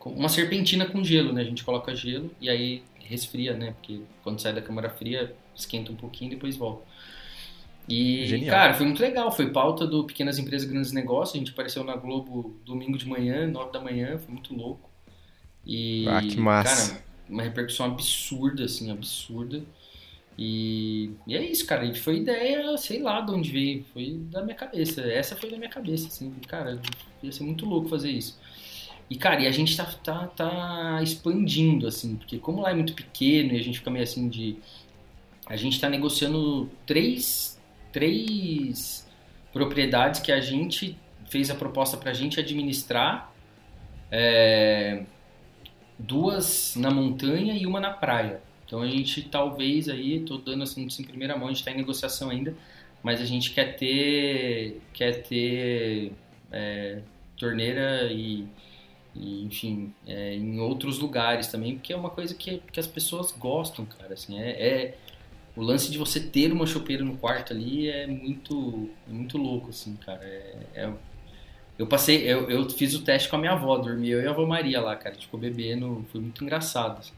uma serpentina com gelo, né? A gente coloca gelo e aí resfria, né? Porque quando sai da câmara fria, esquenta um pouquinho e depois volta. E, Genial. cara, foi muito legal. Foi pauta do Pequenas Empresas Grandes Negócios. A gente apareceu na Globo domingo de manhã, nove da manhã. Foi muito louco. E, ah, que massa. Cara, uma repercussão absurda, assim, absurda. E, e é isso, cara. E foi ideia, sei lá de onde veio. Foi da minha cabeça. Essa foi da minha cabeça, assim. Cara, ia ser muito louco fazer isso. E, cara, e a gente tá, tá, tá expandindo, assim. Porque como lá é muito pequeno e a gente fica meio assim de... A gente tá negociando três, três propriedades que a gente fez a proposta pra gente administrar. É, duas na montanha e uma na praia. Então a gente talvez aí, estou dando assim em primeira mão, a gente está em negociação ainda, mas a gente quer ter, quer ter é, torneira e, enfim, é, em outros lugares também, porque é uma coisa que, que as pessoas gostam, cara. Assim, é, é o lance de você ter uma chopeira no quarto ali é muito, é muito louco, assim, cara. É, é eu passei, eu, eu fiz o teste com a minha avó, dormi eu e a avó Maria lá, cara. Tipo, bebendo, foi muito engraçado. Assim.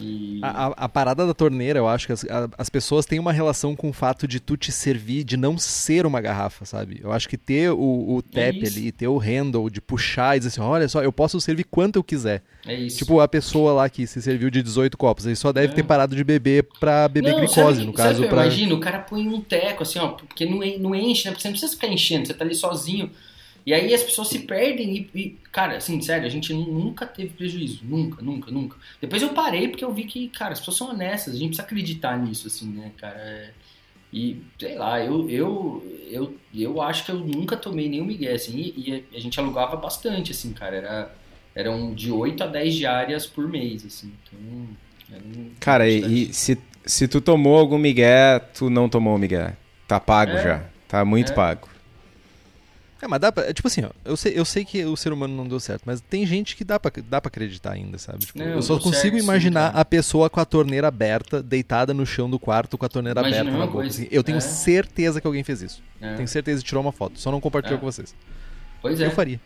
E... A, a, a, parada da torneira, eu acho que as, a, as pessoas têm uma relação com o fato de tu te servir, de não ser uma garrafa, sabe? Eu acho que ter o, o tap é ali, ter o handle, de puxar e dizer assim, olha só, eu posso servir quanto eu quiser. É isso. Tipo, a pessoa lá que se serviu de 18 copos, ele só deve é. ter parado de beber pra beber não, glicose, sabe, no caso. Pra... Imagina, o cara põe um teco, assim, ó, porque não, não enche, né? Porque você não precisa ficar enchendo, você tá ali sozinho. E aí as pessoas se perdem e, e, cara, assim, sério, a gente nunca teve prejuízo. Nunca, nunca, nunca. Depois eu parei porque eu vi que, cara, as pessoas são honestas, a gente precisa acreditar nisso, assim, né, cara. É, e, sei lá, eu, eu, eu, eu acho que eu nunca tomei nenhum migué, assim, e, e a gente alugava bastante, assim, cara. Era, eram de 8 a 10 diárias por mês, assim. Então, um cara, e, e se, se tu tomou algum migué, tu não tomou migué. Tá pago é, já. Tá muito é. pago. É, mas dá pra. É, tipo assim, ó, eu sei, eu sei que o ser humano não deu certo, mas tem gente que dá pra, dá pra acreditar ainda, sabe? Tipo, não, eu só consigo certo, imaginar sim, a pessoa com a torneira aberta, deitada no chão do quarto com a torneira Imagina aberta na boca. Assim. Eu tenho é. certeza que alguém fez isso. É. Tenho certeza de tirar uma foto. Só não compartilhou é. com vocês. Pois é. Eu faria.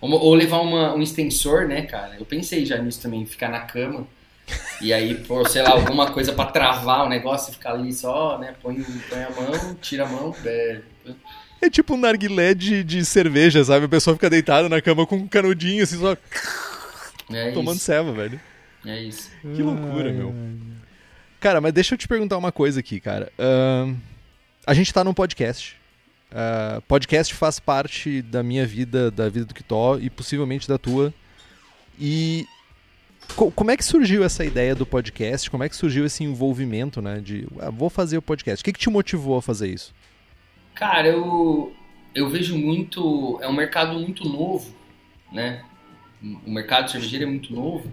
Ou, levar uma, um extensor, né, cara? Eu pensei já nisso também, ficar na cama. [laughs] E aí, por, sei lá, alguma coisa para travar o negócio e ficar ali só, né? Põe, põe a mão, tira a mão, bebe. É tipo um narguilé de, de cerveja, sabe? A pessoa fica deitada na cama com um canudinho, assim, só. É tomando ceva, velho. É isso. Que loucura, meu. Cara, mas deixa eu te perguntar uma coisa aqui, cara. Uh, a gente tá num podcast. Uh, podcast faz parte da minha vida, da vida do Kitó e possivelmente da tua. E co como é que surgiu essa ideia do podcast? Como é que surgiu esse envolvimento, né? De ah, vou fazer o podcast. O que, que te motivou a fazer isso? Cara, eu, eu vejo muito. É um mercado muito novo, né? O mercado cervejeiro é muito novo.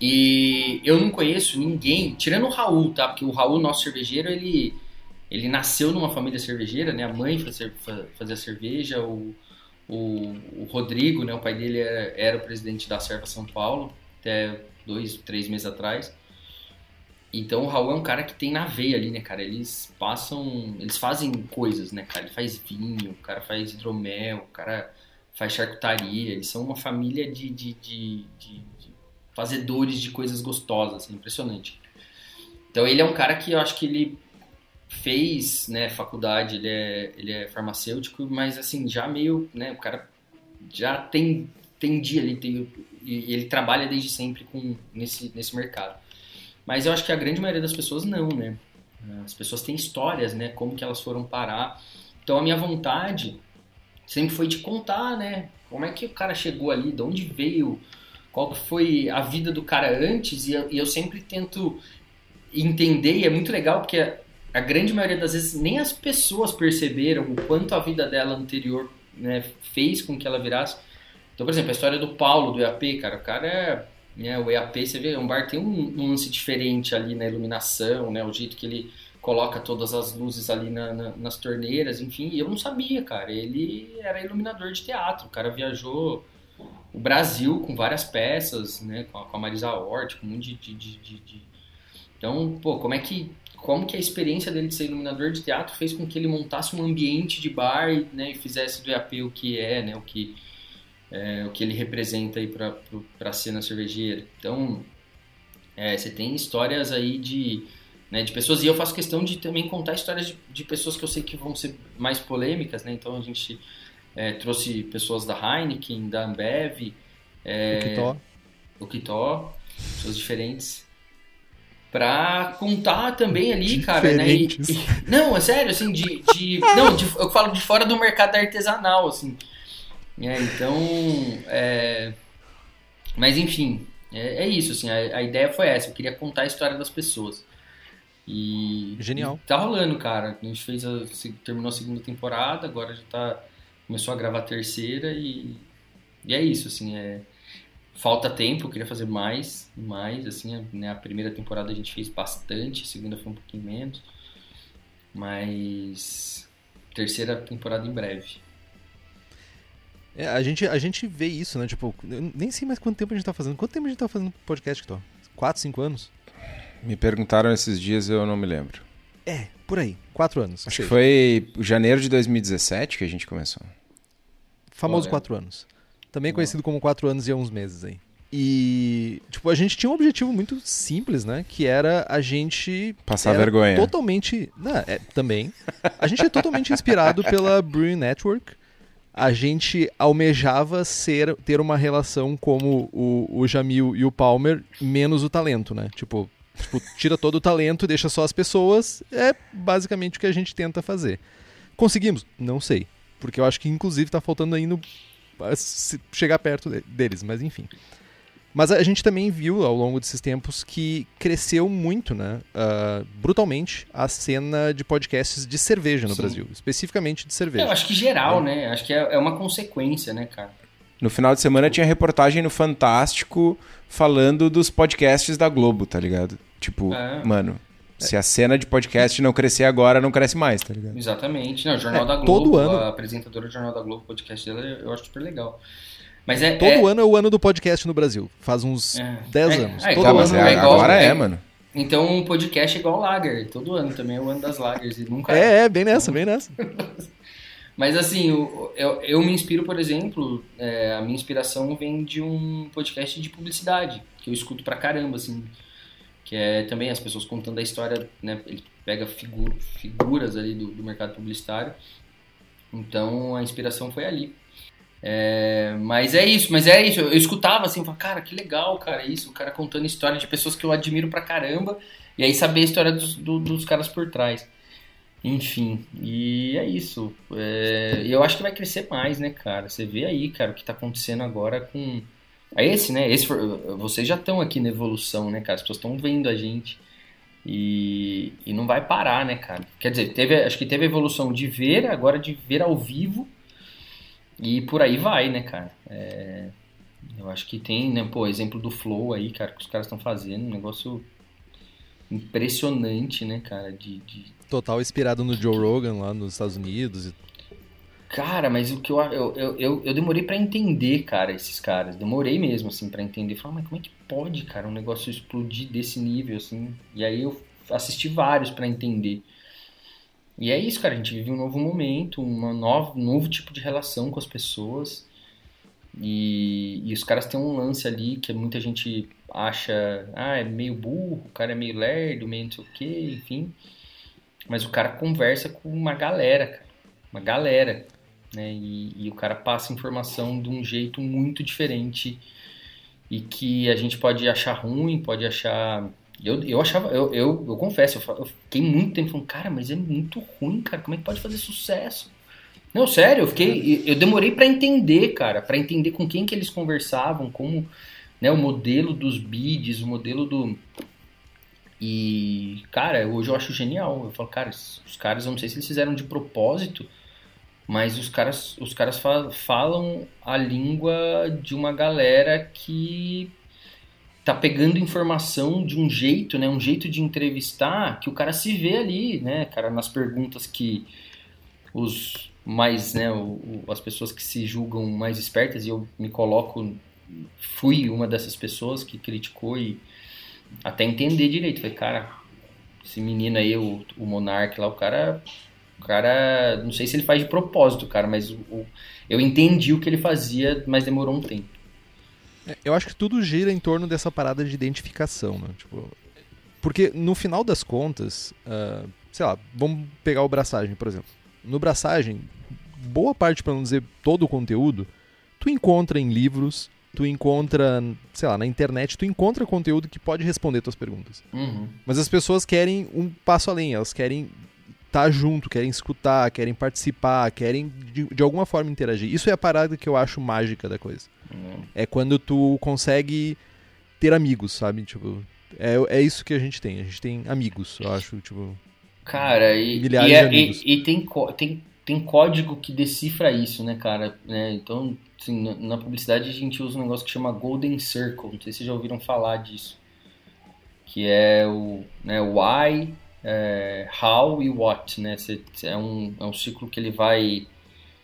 E eu não conheço ninguém, tirando o Raul, tá? Porque o Raul, nosso cervejeiro, ele, ele nasceu numa família cervejeira, né? A mãe fazia, cerveja, o, o, o Rodrigo, né? O pai dele era, era o presidente da Serva São Paulo, até dois, três meses atrás. Então o Raul é um cara que tem na veia ali, né, cara? Eles passam. Eles fazem coisas, né, cara? Ele faz vinho, o cara faz hidromel, o cara faz charcutaria. Eles são uma família de, de, de, de, de fazedores de coisas gostosas, assim, impressionante. Então ele é um cara que eu acho que ele fez, né, faculdade, ele é, ele é farmacêutico, mas assim, já meio, né, o cara já tem, tem dia ali, tem, e ele trabalha desde sempre com, nesse, nesse mercado. Mas eu acho que a grande maioria das pessoas não, né? As pessoas têm histórias, né? Como que elas foram parar. Então a minha vontade sempre foi de contar, né? Como é que o cara chegou ali, de onde veio qual que foi a vida do cara antes, e eu, sempre tento entender, e é muito legal porque a, a, grande maioria das vezes nem as pessoas perceberam o quanto a vida dela anterior né, fez com que ela virasse. Então, por exemplo, a história do Paulo, do EAP, cara, o cara é. Né, o EAP, você vê, um bar tem um, um lance diferente ali na iluminação, né, o jeito que ele coloca todas as luzes ali na, na, nas torneiras, enfim, e eu não sabia, cara. Ele era iluminador de teatro, o cara viajou o Brasil com várias peças, né, com a, com a Marisa Hort, com um monte de, de, de, de, Então, pô, como é que como que a experiência dele de ser iluminador de teatro fez com que ele montasse um ambiente de bar né, e fizesse do EAP o que é, né, o que é, o que ele representa aí para a cena cervejeira. Então, é, você tem histórias aí de, né, de pessoas, e eu faço questão de também contar histórias de, de, pessoas que eu sei que vão ser mais polêmicas, né? Então a gente é, trouxe pessoas da Heineken, da Ambev, é, o Kitó, o Kitó pessoas diferentes para contar também ali, cara, né? E, e, [laughs] não, é sério, assim, de, de não, de, eu falo de fora do mercado artesanal, assim. É, então, é, mas enfim, é, é isso, assim, a, a, ideia foi essa. Eu queria contar a história das pessoas. E genial. E tá rolando, cara. A gente fez a, terminou a segunda temporada, agora já tá começou a gravar a terceira e, e é isso, assim, é falta tempo, eu queria fazer mais, mais, assim, né, a primeira temporada a gente fez bastante, a segunda foi um pouquinho menos, mas terceira temporada em breve. É, a, gente, a gente vê isso, né? Tipo, nem sei mais quanto tempo a gente tá fazendo. Quanto tempo a gente tá fazendo podcast, Tô? Quatro, cinco anos? Me perguntaram esses dias eu não me lembro. É, por aí. Quatro anos. Acho que foi janeiro de 2017 que a gente começou. Famoso quatro anos. Também conhecido como quatro anos e uns meses aí. E, tipo, a gente tinha um objetivo muito simples, né? Que era a gente. Passar vergonha. Totalmente. Não, é, também. A gente é totalmente inspirado pela Brewing Network. A gente almejava ser, ter uma relação como o, o Jamil e o Palmer, menos o talento, né? Tipo, Tipo, tira todo o talento, deixa só as pessoas. É basicamente o que a gente tenta fazer. Conseguimos? Não sei. Porque eu acho que, inclusive, está faltando ainda chegar perto deles, mas enfim. Mas a gente também viu ao longo desses tempos que cresceu muito, né, uh, brutalmente, a cena de podcasts de cerveja no Sim. Brasil, especificamente de cerveja. Eu acho que geral, é. né? Acho que é, é uma consequência, né, cara? No final de semana tinha reportagem no Fantástico falando dos podcasts da Globo, tá ligado? Tipo, é. mano, se a cena de podcast não crescer agora, não cresce mais, tá ligado? Exatamente. Não, o Jornal é, da Globo, todo ano... a apresentadora do Jornal da Globo, o podcast dela, eu acho super legal. Mas é, todo é... ano é o ano do podcast no Brasil. Faz uns é. 10 é. anos. É, todo tá, ano é, igual, agora é, mano. Então um podcast é igual Lager. Todo ano também é o ano das Lagers. E nunca é, é, bem nessa, bem nessa. [laughs] Mas assim, eu, eu, eu, me inspiro, por exemplo, é, a minha inspiração vem de um podcast de publicidade, que eu escuto pra caramba, assim, que é também as pessoas contando a história, né, ele pega figu figuras ali do, do, mercado publicitário, então a inspiração foi ali. É, mas é isso, mas é isso, eu, escutava assim, falava, cara, que legal, cara, isso, o cara contando história de pessoas que eu admiro pra caramba, e aí saber a história dos, do, dos caras por trás. Enfim, e é isso. É, eu acho que vai crescer mais, né, cara? Você vê aí, cara, o que tá acontecendo agora com. É esse, né? Esse, vocês já estão aqui na evolução, né, cara? As pessoas estão vendo a gente. E, e não vai parar, né, cara? Quer dizer, teve, acho que teve a evolução de ver, agora de ver ao vivo. E por aí vai, né, cara? É, eu acho que tem, né, pô, exemplo do Flow aí, cara, que os caras estão fazendo, um negócio impressionante, né, cara? De, de... Total inspirado no Joe Rogan lá nos Estados Unidos. Cara, mas o que eu, eu, eu, eu demorei para entender, cara, esses caras. Demorei mesmo, assim, para entender. Falei, mas como é que pode, cara, um negócio explodir desse nível, assim? E aí eu assisti vários para entender. E é isso, cara, a gente vive um novo momento, uma nova, um novo tipo de relação com as pessoas. E, e os caras têm um lance ali que muita gente acha, ah, é meio burro, o cara é meio lerdo, meio não sei o que, enfim. Mas o cara conversa com uma galera, cara, uma galera, né? E, e, o cara passa informação de um jeito muito diferente e que a gente pode achar ruim, pode achar. Eu, eu achava, eu, eu, eu confesso, eu, eu fiquei muito tempo falando, cara, mas é muito ruim, cara, como é que pode fazer sucesso? Não, sério, eu fiquei, eu demorei para entender, cara, para entender com quem que eles conversavam, como né, o modelo dos bids, o modelo do. E, cara, hoje eu acho genial. Eu falo, cara, os caras, eu não sei se eles fizeram de propósito, mas os caras, os caras falam a língua de uma galera que tá pegando informação de um jeito, né, um jeito de entrevistar que o cara se vê ali, né, cara, nas perguntas que os mais, né, o, as pessoas que se julgam mais espertas e eu me coloco, fui uma dessas pessoas que criticou e até entender direito, falei, cara, esse menino aí, o, o Monark lá, o cara, o cara, não sei se ele faz de propósito, cara, mas o, o, eu entendi o que ele fazia, mas demorou um tempo. Eu acho que tudo gira em torno dessa parada de identificação, né? Tipo, porque no final das contas, uh, sei lá, vamos pegar o braçagem, por exemplo. No braçagem, boa parte, para não dizer todo o conteúdo, tu encontra em livros, tu encontra, sei lá, na internet, tu encontra conteúdo que pode responder tuas perguntas. Uhum. Mas as pessoas querem um passo além, elas querem estar tá junto, querem escutar, querem participar, querem de, de, alguma forma interagir. Isso é a parada que eu acho mágica da coisa. É quando tu consegue ter amigos, sabe? Tipo, é, é isso que a gente tem. A gente tem amigos, eu acho, tipo. Cara, e, milhares e, é, de amigos. E, e, tem, tem, tem código que decifra isso, né, cara? Né? Então, assim, na, na publicidade a gente usa um negócio que chama Golden Circle. Não sei se vocês já ouviram falar disso. Que é o né, why, é, how e what, né? É um, é um ciclo que ele vai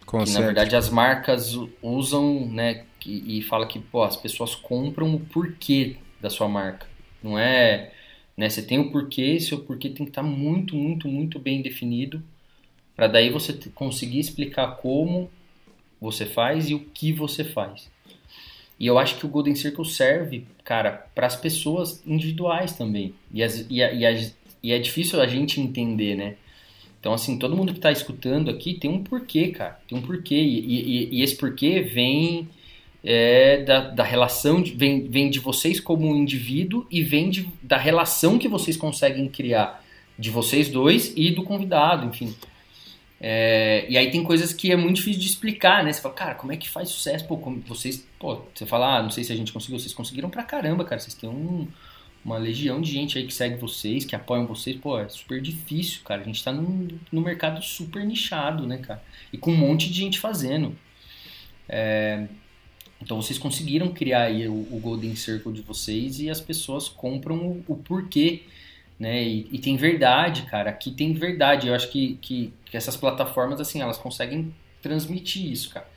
que, na verdade as marcas usam, né, e, e fala que pô, as pessoas compram o porquê da sua marca. Não é, né, você tem o porquê, seu porquê tem que estar muito, muito, muito bem definido para daí você conseguir explicar como você faz e o que você faz. E eu acho que o Golden Circle serve, cara, para as pessoas individuais também. E, as, e, a, e, a, e é difícil a gente entender, né? Então, assim, todo mundo que está escutando aqui tem um porquê, cara. Tem um porquê. E esse porquê vem é, da, da relação, de, vem, vem de vocês como indivíduo e vem de, da relação que vocês conseguem criar de vocês dois e do convidado, enfim. É, e aí tem coisas que é muito difícil de explicar, né? Você fala, cara, como é que faz sucesso? Pô, como vocês, pô, você fala, ah, não sei se a gente conseguiu, vocês conseguiram pra caramba, cara. Vocês têm um, uma legião de gente aí que segue vocês, que apoiam vocês, pô, é super difícil, cara. A gente tá num, num mercado super nichado, né, cara? E com um monte de gente fazendo. É, então vocês conseguiram criar aí o, o, Golden Circle de vocês e as pessoas compram o, o porquê, né? E, e, tem verdade, cara. Aqui tem verdade. Eu acho que, que, que essas plataformas, assim, elas conseguem transmitir isso, cara.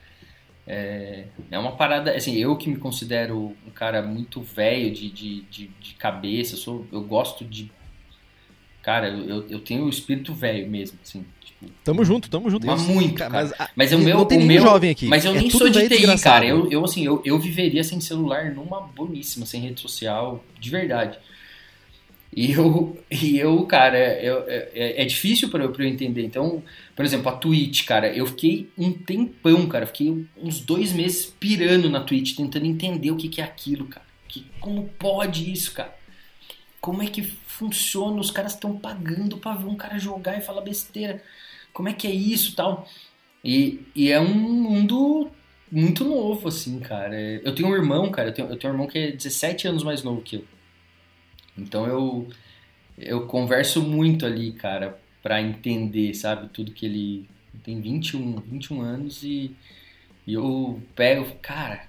É, é uma parada, assim, eu que me considero um cara muito velho de, de, de, de cabeça, sou, eu gosto de. Cara, eu, eu tenho o espírito velho mesmo, assim. Tipo, tamo junto, tamo junto. Mas muito, cara. Mas, mas o meu. Não tem o meu jovem aqui. Mas eu é nem sou de TI, cara. Eu, eu, assim, eu, eu viveria sem celular numa boníssima, sem rede social, de verdade. E eu, [laughs] e eu cara, eu, é, é difícil para eu, eu entender. Então, por exemplo, a Twitch, cara, eu fiquei um tempão, cara, fiquei uns dois meses pirando na Twitch, tentando entender o que, que é aquilo, cara. Que, como pode isso, cara? Como é que funciona? Os caras estão pagando pra ver um cara jogar e falar besteira. Como é que é isso tal? E, e é um mundo muito novo, assim, cara. Eu tenho um irmão, cara, eu tenho, eu tenho um irmão que é 17 anos mais novo que eu. Então eu eu converso muito ali, cara, para entender, sabe, tudo que ele tem 21, 21 anos e, e eu pego, cara,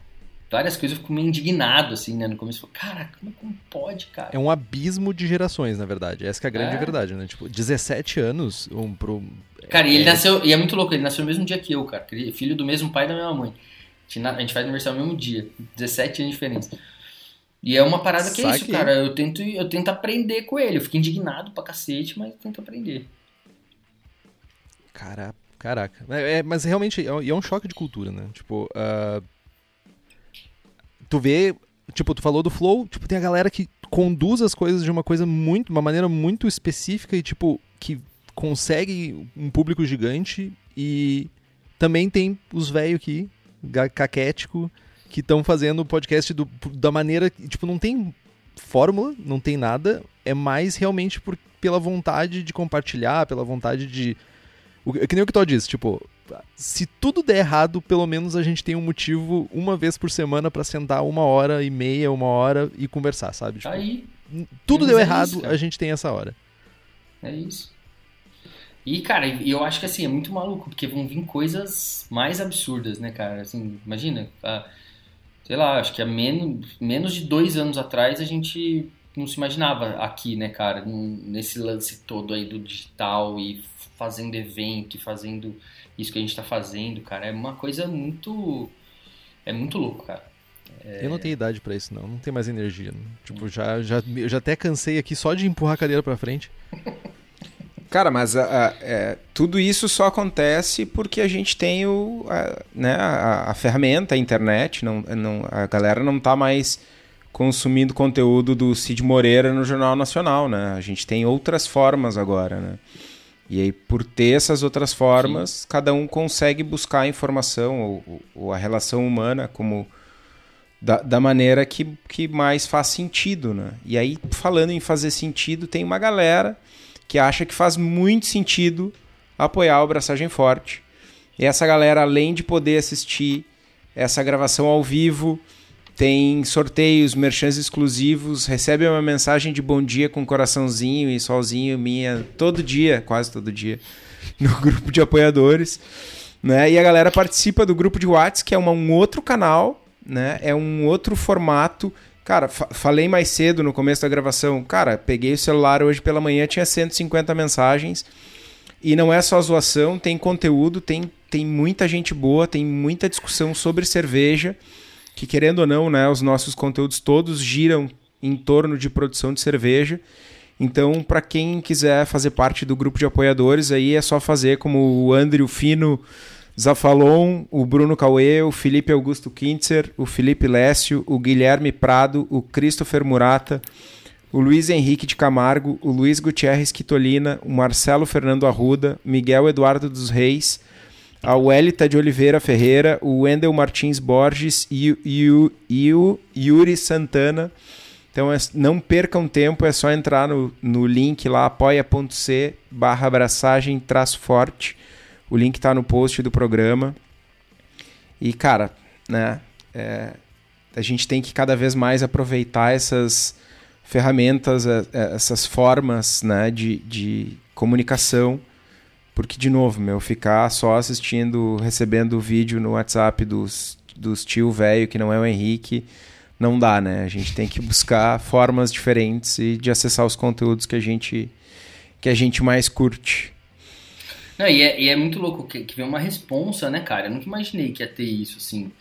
várias coisas eu fico meio indignado assim, né, no começo, cara, como, como pode, cara? É um abismo de gerações, na verdade. Essa é a grande É. verdade, né? Tipo, 17 anos um pro Cara, e ele é- nasceu, e é muito louco, ele nasceu no mesmo dia que eu, cara, é filho do mesmo pai e da mesma mãe. A gente, faz aniversário no mesmo dia, 17 anos de diferença. E é uma parada que é isso, cara. Eu tento, eu tento aprender com ele. Eu fico indignado pra cacete, mas eu tento aprender. Cara, caraca. É, é, mas realmente é, é um choque de cultura, né? Tipo, ah, tu vê, tipo, tu falou do flow, tipo, tem a galera que conduz as coisas de uma coisa muito, uma maneira muito específica e tipo que consegue um público gigante e também tem os velhos aqui, caquético, que estão fazendo o podcast do- da maneira tipo, não tem fórmula, não tem nada, é mais realmente por, pela vontade de compartilhar, pela vontade de o, que nem o que tu disse, tipo, se tudo der errado, pelo menos a gente tem um motivo uma vez por semana para sentar uma hora e meia, uma hora e conversar, sabe? Tipo, Aí. Tudo deu é errado, isso, a gente tem essa hora. É isso. E, cara, eu acho que assim, é muito maluco, porque vão vir coisas mais absurdas, né, cara? Assim, imagina, tá, sei lá, acho que há menos, menos de dois anos atrás a gente não se imaginava aqui, né, cara, nesse lance todo aí do digital e fazendo evento e fazendo isso que a gente tá fazendo, cara. É uma coisa muito. É muito louco, cara. É... Eu não tenho idade para isso, não. Não tenho mais energia. Tipo, já, já, eu já até cansei aqui só de empurrar a cadeira para frente. [laughs] Cara, mas a, a, é, tudo isso só acontece porque a gente tem o, a, né, a, a, ferramenta, a internet. Não, não, a galera não está mais consumindo conteúdo do Cid Moreira no Jornal Nacional, né? A gente tem outras formas agora, né? E aí, por ter essas outras formas, Sim. cada um consegue buscar a informação ou, ou a relação humana como da, da, maneira que, que mais faz sentido, né? E aí, falando em fazer sentido, tem uma galera que acha que faz muito sentido apoiar o Braçagem Forte. E essa galera, além de poder assistir essa gravação ao vivo, tem sorteios, merchans exclusivos, recebe uma mensagem de bom dia com coraçãozinho e solzinho minha todo dia, quase todo dia, [laughs] no grupo de apoiadores. Né? E a galera participa do grupo de WhatsApp, que é uma, um outro canal, né? é um outro formato. Cara, fa falei mais cedo no começo da gravação. Cara, peguei o celular hoje pela manhã, tinha 150 mensagens. E não é só zoação, tem conteúdo, tem, tem muita gente boa, tem muita discussão sobre cerveja que querendo ou não, né, os nossos conteúdos todos giram em torno de produção de cerveja. Então, para quem quiser fazer parte do grupo de apoiadores, aí é só fazer como o Andrew Fino Zafalon, o Bruno Cauê, o Felipe Augusto Kintzer, o Felipe Lécio, o Guilherme Prado, o Christopher Murata, o Luiz Henrique de Camargo, o Luiz Gutierrez Quitolina, o Marcelo Fernando Arruda, Miguel Eduardo dos Reis, a Welita de Oliveira Ferreira, o Wendel Martins Borges e, e, o, e o Yuri Santana. Então é, não percam tempo, é só entrar no, no link lá, apoia.c barra abraçagem traço forte. O link está no post do programa. E, cara, né, é, a gente tem que cada vez mais aproveitar essas ferramentas, é, é, essas formas né, de, de comunicação porque, de novo, meu, ficar só assistindo, recebendo vídeo no WhatsApp dos, dos tio velho, que não é o Henrique, não dá, né? A gente tem que buscar formas diferentes e de acessar os conteúdos que a gente, que a gente mais curte. Não, e, é, e é muito louco que, que vem uma responsa, né, cara? Eu nunca imaginei que ia ter isso, assim.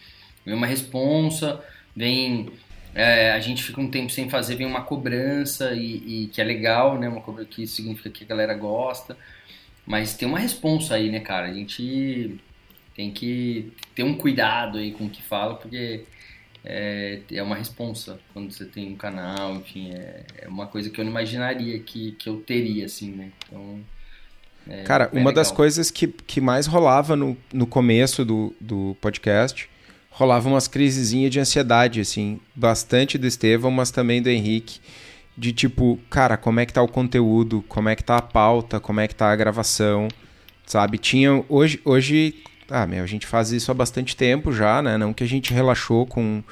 Vem uma responsa, vem é, a gente fica um tempo sem fazer, vem uma cobrança e, e, que é legal, né? Uma cobrança que significa que a galera gosta. Mas tem uma responsa aí, né, cara? A gente tem que ter um cuidado aí com o que fala, porque é, é uma responsa quando você tem um canal, enfim, é, é, uma coisa que eu não imaginaria que, que eu teria, assim, né? Então. É, cara, uma legal. das coisas que, que mais rolava no, no começo do, do podcast rolava umas crisezinhas de ansiedade, assim, bastante do Estevão, mas também do Henrique de tipo, cara, como é que tá o conteúdo, como é que tá a pauta, como é que tá a gravação, sabe? Tinha hoje hoje, ah, meu, a gente faz isso há bastante tempo já, né? Não que a gente relaxou com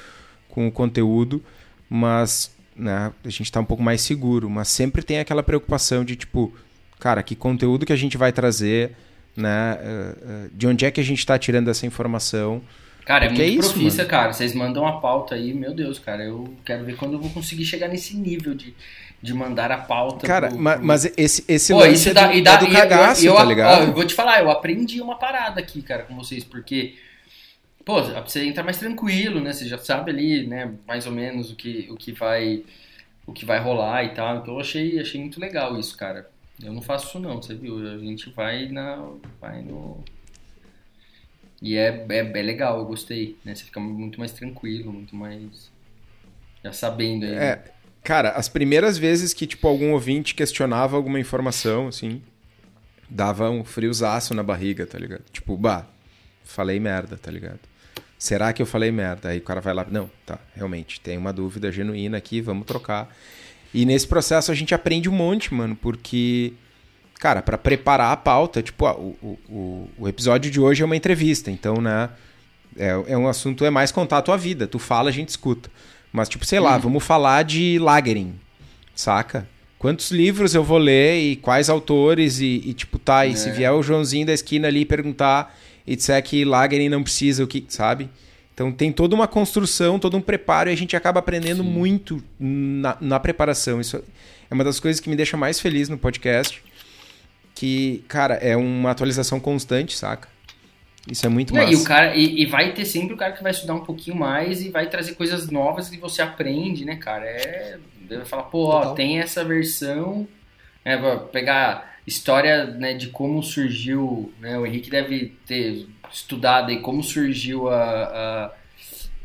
com o conteúdo, mas né, a gente tá um pouco mais seguro, mas sempre tem aquela preocupação de tipo, cara, que conteúdo que a gente vai trazer, né? Eh, eh, de onde é que a gente está tirando essa informação? Cara, é muito é isso, profissa, mano. cara. Vocês mandam a pauta aí, meu Deus, cara. Eu quero ver quando eu vou conseguir chegar nesse nível de, de mandar a pauta. Cara, pro, mas, mas esse, esse Pô, lance isso dá, é do, e dá, é do cagaço, eu, eu, tá ligado? Ó, eu vou te falar, eu aprendi uma parada aqui, cara, com vocês, porque... Pô, você entra mais tranquilo, né? Você já sabe ali, né, mais ou menos o que, o que vai o que vai rolar e tal. Então eu achei, achei muito legal isso, cara. Eu não faço isso não, você viu? A gente vai na vai no e é, é, é, legal, eu gostei, né? Você fica muito mais tranquilo, muito mais. Já sabendo aí. É, cara, as primeiras vezes que, tipo, algum ouvinte questionava alguma informação, assim, dava um friozaço na barriga, tá ligado? Tipo, bah, falei merda, tá ligado? Será que eu falei merda? Aí o cara vai lá, não, tá, realmente, tem uma dúvida genuína aqui, vamos trocar. E nesse processo a gente aprende um monte, mano, porque cara, para preparar a pauta, tipo, o, o, o episódio de hoje é uma entrevista, então, né, é, é um assunto, é mais contato à vida. Tu fala, a gente escuta. Mas, tipo, sei lá, uhum. vamos falar de Lagerin, saca? Quantos livros eu vou ler e quais autores e, e tipo, tá, e é. se vier o Joãozinho da esquina ali perguntar e disser que Lagerin não precisa, o que, sabe? Então tem toda uma construção, todo um preparo e a gente acaba aprendendo Sim. muito na, na preparação. Isso é uma das coisas que me deixa mais feliz no podcast que, cara, é uma atualização constante, saca? Isso é muito massa. E, o cara, e, e, vai ter sempre o cara que vai estudar um pouquinho mais e vai trazer coisas novas que você aprende, né, cara? É. Vai falar, pô, ó, tem essa versão. É, pegar história né, de como surgiu. Né, o Henrique deve ter estudado aí como surgiu a, a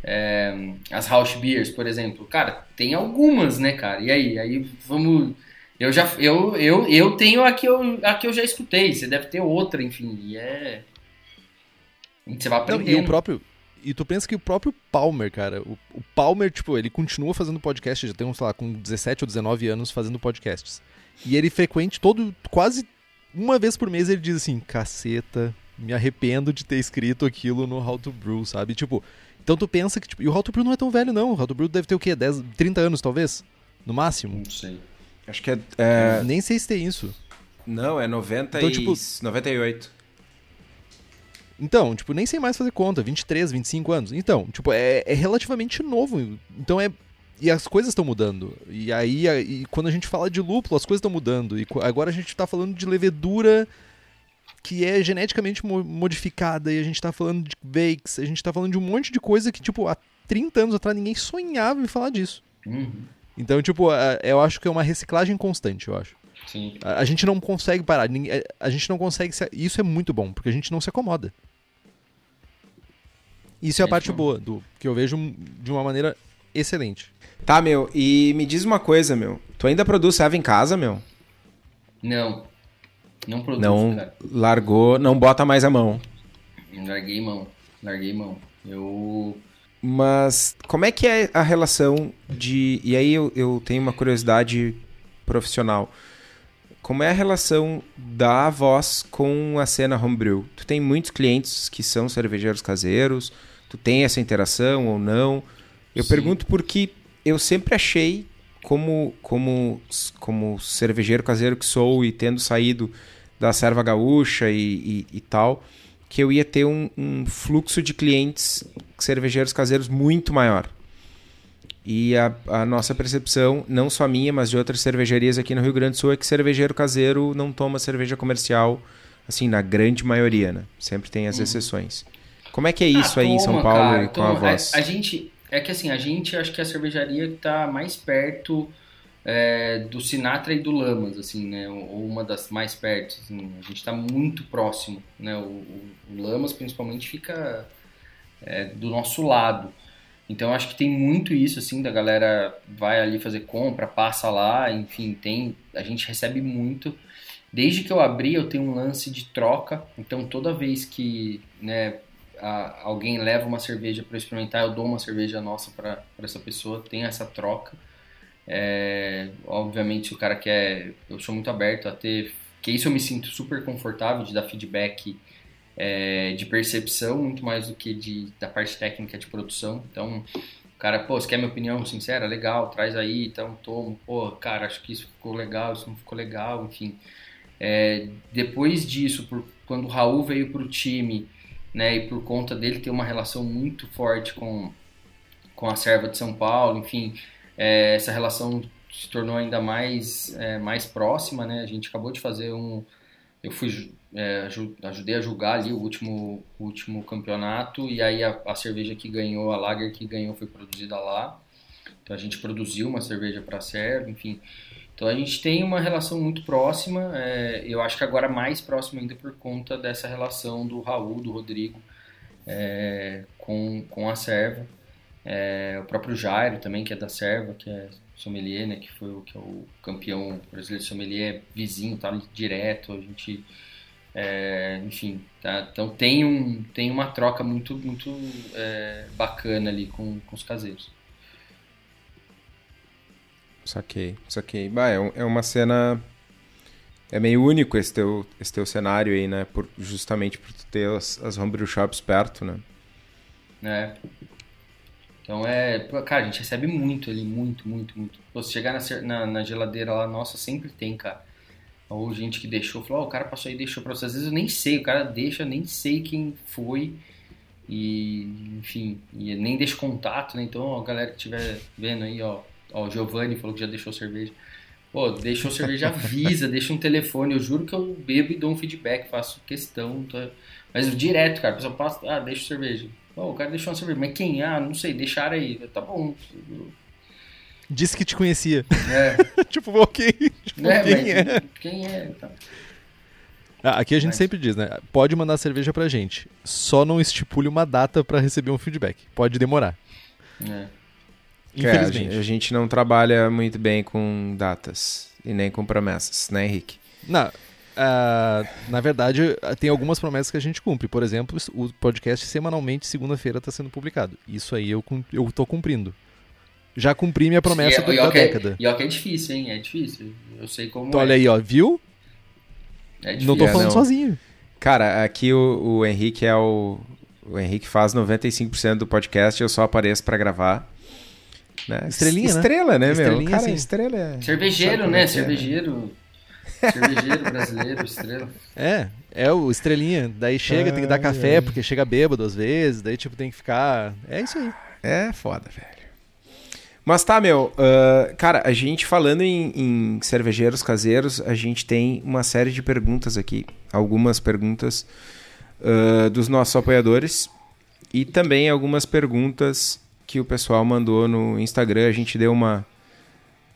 é, as House Beers, por exemplo. Cara, tem algumas, né, cara? E aí? Aí vamos eu já eu, eu, eu tenho a que eu, a que eu já escutei, você deve ter outra, enfim, e é você vai aprender. E o próprio e tu pensa que o próprio Palmer, cara, o, o, Palmer, tipo, ele continua fazendo podcast, já tem, sei lá, com 17 ou 19 anos fazendo podcasts. E ele frequente todo, quase uma vez por mês ele diz assim, caceta, me arrependo de ter escrito aquilo no How to Brew, sabe? Tipo, então tu pensa que, tipo, e o How to Brew não é tão velho não, o How to Brew deve ter o quê? 10, 30 anos talvez? No máximo? Não sei. Acho que é. é... Nem sei se tem isso. Não, é 90 então, e... tipo... 98. Então, tipo, nem sei mais fazer conta, 23, 25 anos. Então, tipo, é, é relativamente novo. Então é. E as coisas estão mudando. E aí, e quando a gente fala de lúpulo, as coisas estão mudando. E agora a gente está falando de levedura que é geneticamente modificada. E a gente está falando de bakes. A gente está falando de um monte de coisa que, tipo, há 30 anos atrás ninguém sonhava em falar disso. Uhum. Então, tipo, eu acho que é uma reciclagem constante, eu acho. Sim. A, a gente não consegue parar. A gente não consegue. Se, isso é muito bom, porque a gente não se acomoda. Isso é a parte boa, do que eu vejo de uma maneira excelente. Tá, meu, e me diz uma coisa, meu. Tu ainda produz serva em casa, meu? Não. Não produz, não cara. largou, não bota mais a mão. Larguei mão. Larguei mão. Eu mas como é que é a relação de. E aí eu, eu tenho uma curiosidade profissional. Como é a relação da voz com a cena homebrew? Tu tem muitos clientes que são cervejeiros caseiros? Tu tem essa interação ou não? Eu Sim. pergunto porque eu sempre achei, como, como, como cervejeiro caseiro que sou e tendo saído da serva gaúcha e, e, e tal, que eu ia ter um, um fluxo de clientes cervejeiros caseiros muito maior. E a, a, nossa percepção, não só minha, mas de outras cervejarias aqui no Rio Grande do Sul, é que cervejeiro caseiro não toma cerveja comercial, assim, na grande maioria, né? Sempre tem as hum. exceções. Como é que é isso ah, aí toma, em São Paulo cara, e com a voz? A, a, gente, é que assim, a gente acho que é a cervejaria que está mais perto é, do Sinatra e do Lamas, assim, né? Ou uma das mais perto. Assim, a gente está muito próximo, né? O, o, o, Lamas, principalmente, fica é, do nosso lado. Então, acho que tem muito isso, assim, da galera vai ali fazer compra, passa lá, enfim, tem... A gente recebe muito. Desde que eu abri, eu tenho um lance de troca. Então, toda vez que, né, a, alguém leva uma cerveja para experimentar, eu dou uma cerveja nossa para essa pessoa, tem essa troca. É, obviamente, o cara quer. Eu sou muito aberto a ter. Que isso eu me sinto super confortável de dar feedback é, de percepção, muito mais do que de, da parte técnica de produção. Então, o cara, pô, você quer minha opinião sincera? Legal, traz aí, então tomo. Pô, cara, acho que isso ficou legal, isso não ficou legal, enfim. É, depois disso, por, quando o Raul veio para o time, né, e por conta dele ter uma relação muito forte com, com a serva de São Paulo, enfim, é, essa relação se tornou ainda mais, é, mais próxima, né? A gente acabou de fazer um... Eu fui, é, ajudei a julgar ali o último, último campeonato e aí a, a, cerveja que ganhou, a lager que ganhou foi produzida lá. Então a gente produziu uma cerveja para a serva, enfim. Então a gente tem uma relação muito próxima, é, eu acho que agora mais próxima ainda por conta dessa relação do Raul, do Rodrigo é, com, com a serva. É, o próprio Jairo também, que é da Serva, que é sommelier, né, que foi o, que é o campeão brasileiro sommelier, vizinho, tá direto, a gente... É, enfim, tá? então tem, um, tem uma troca muito, muito é, bacana ali com, com os caseiros. Saquei, saquei. Bah, é, é uma cena É meio único esse teu, esse teu cenário aí, né? Por, justamente por tu ter as, as homebrew shops perto, né? É. Então é. Cara, a gente recebe muito ali, muito, muito, muito. Se chegar na, na, na, geladeira lá, nossa, sempre tem, cara. Ou gente que deixou, falou, oh, o cara passou aí e deixou pra você. Às vezes eu nem sei, o cara deixa, nem sei quem foi. E, enfim, e nem deixa contato, né? Então, a galera que estiver vendo aí, ó, ó, o Giovanni falou que já deixou cerveja. Pô, deixou cerveja, [laughs] avisa, deixa um telefone. Eu juro que eu bebo e dou um feedback, faço questão. Tô... Mas direto, cara, a pessoa passa, ah, deixa cerveja. Oh, o cara deixou uma cerveja, mas quem? Ah, não sei, deixaram aí. Tá bom. Disse que te conhecia. É. [laughs] tipo, ok. Tipo, é, quem é? Quem é? Tá. Ah, aqui a gente mas... sempre diz, né? Pode mandar cerveja pra gente. Só não estipule uma data para receber um feedback. Pode demorar. É. Infelizmente. É, a, gente, não trabalha muito bem com datas e nem com promessas, né, Henrique? Não. Uh, na verdade, tem algumas promessas que a gente cumpre. Por exemplo, o podcast semanalmente, segunda-feira, está sendo publicado. Isso aí eu, eu tô cumprindo. Já cumpri minha promessa Sim, é, da é, década. E ó que é difícil, hein? É difícil. Eu sei como então, é. Olha aí, ó. Viu? É difícil. Não tô falando não. sozinho. Cara, aqui o, o Henrique é o... O Henrique faz 95% do podcast, eu só apareço para gravar. Né? Estrelinha, Estrela, né, Estrelinha, meu? Cara, sim. estrela é... Cervejeiro, né? como é que é? Cervejeiro. Cervejeiro brasileiro, estrela. É, é o estrelinha. Daí chega, tem que dar café, ai. porque chega bêbado às vezes. Daí, tipo, tem que ficar. É isso aí. É foda, velho. Mas tá, meu. ah, cara, a gente falando em, em cervejeiros caseiros, a gente tem uma série de perguntas aqui. Algumas perguntas ah, dos nossos apoiadores e também algumas perguntas que o pessoal mandou no Instagram. A gente deu uma,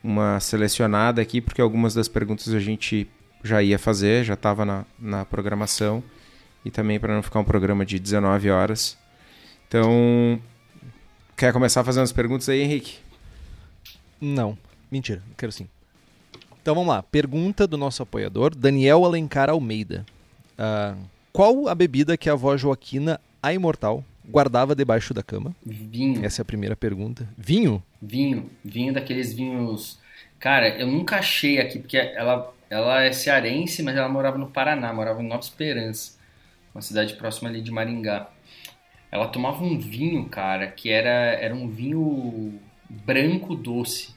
uma selecionada aqui, porque algumas das perguntas a gente já ia fazer, já estava na, na programação. E também para não ficar um programa de 19 horas. Então, quer começar fazendo as perguntas aí, Henrique? Não, mentira, quero sim. Então vamos lá. Pergunta do nosso apoiador, Daniel Alencar Almeida. Ah, qual a bebida que a avó Joaquina, a imortal, guardava debaixo da cama? Vinho. Essa é a primeira pergunta. Vinho? Vinho. Vinho daqueles vinhos. Cara, eu nunca achei aqui, porque ela, ela é cearense, mas ela morava no Paraná, morava em Nova Esperança, uma cidade próxima ali de Maringá. Ela tomava um vinho, cara, que era, era um vinho branco doce.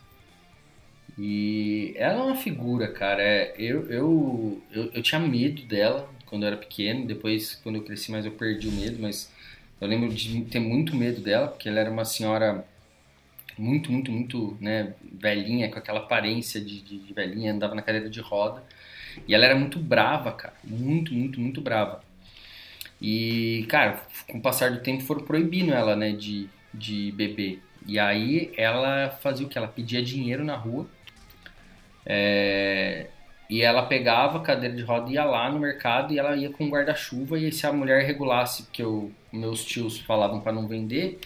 E ela é uma figura, cara. É, Eu, eu, eu, eu tinha medo dela quando eu era pequeno. Depois, quando eu cresci mais, eu perdi o medo. Mas eu lembro de ter muito medo dela, porque ela era uma senhora muito, muito, muito né, velhinha, com aquela aparência de, de, de velhinha, andava na cadeira de roda. E ela era muito brava, cara. Muito, muito, muito brava. E, cara, com o passar do tempo foram proibindo ela, né, de, de beber. E aí ela fazia o que? Ela pedia dinheiro na rua. É, e ela pegava a cadeira de roda e ia lá no mercado e ela ia com guarda-chuva. E se a mulher regulasse, porque eu, meus tios falavam para não vender,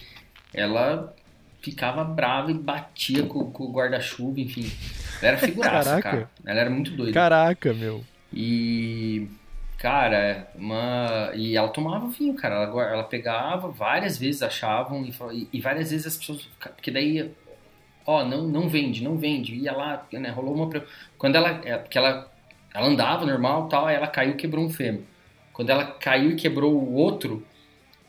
ela ficava brava e batia com, com o guarda-chuva, enfim. Ela era figuraça, Caraca. cara. Ela era muito doida. Caraca, meu. E, cara, uma... e ela tomava vinho, cara. Ela, ela pegava, várias vezes achavam, e, e, e várias vezes as pessoas. Porque daí, ó, não, não vende, não vende. Ia lá, né, rolou uma. Quando ela. É, porque ela, ela andava normal tal, aí ela caiu e quebrou um fêmur. Quando ela caiu e quebrou o outro,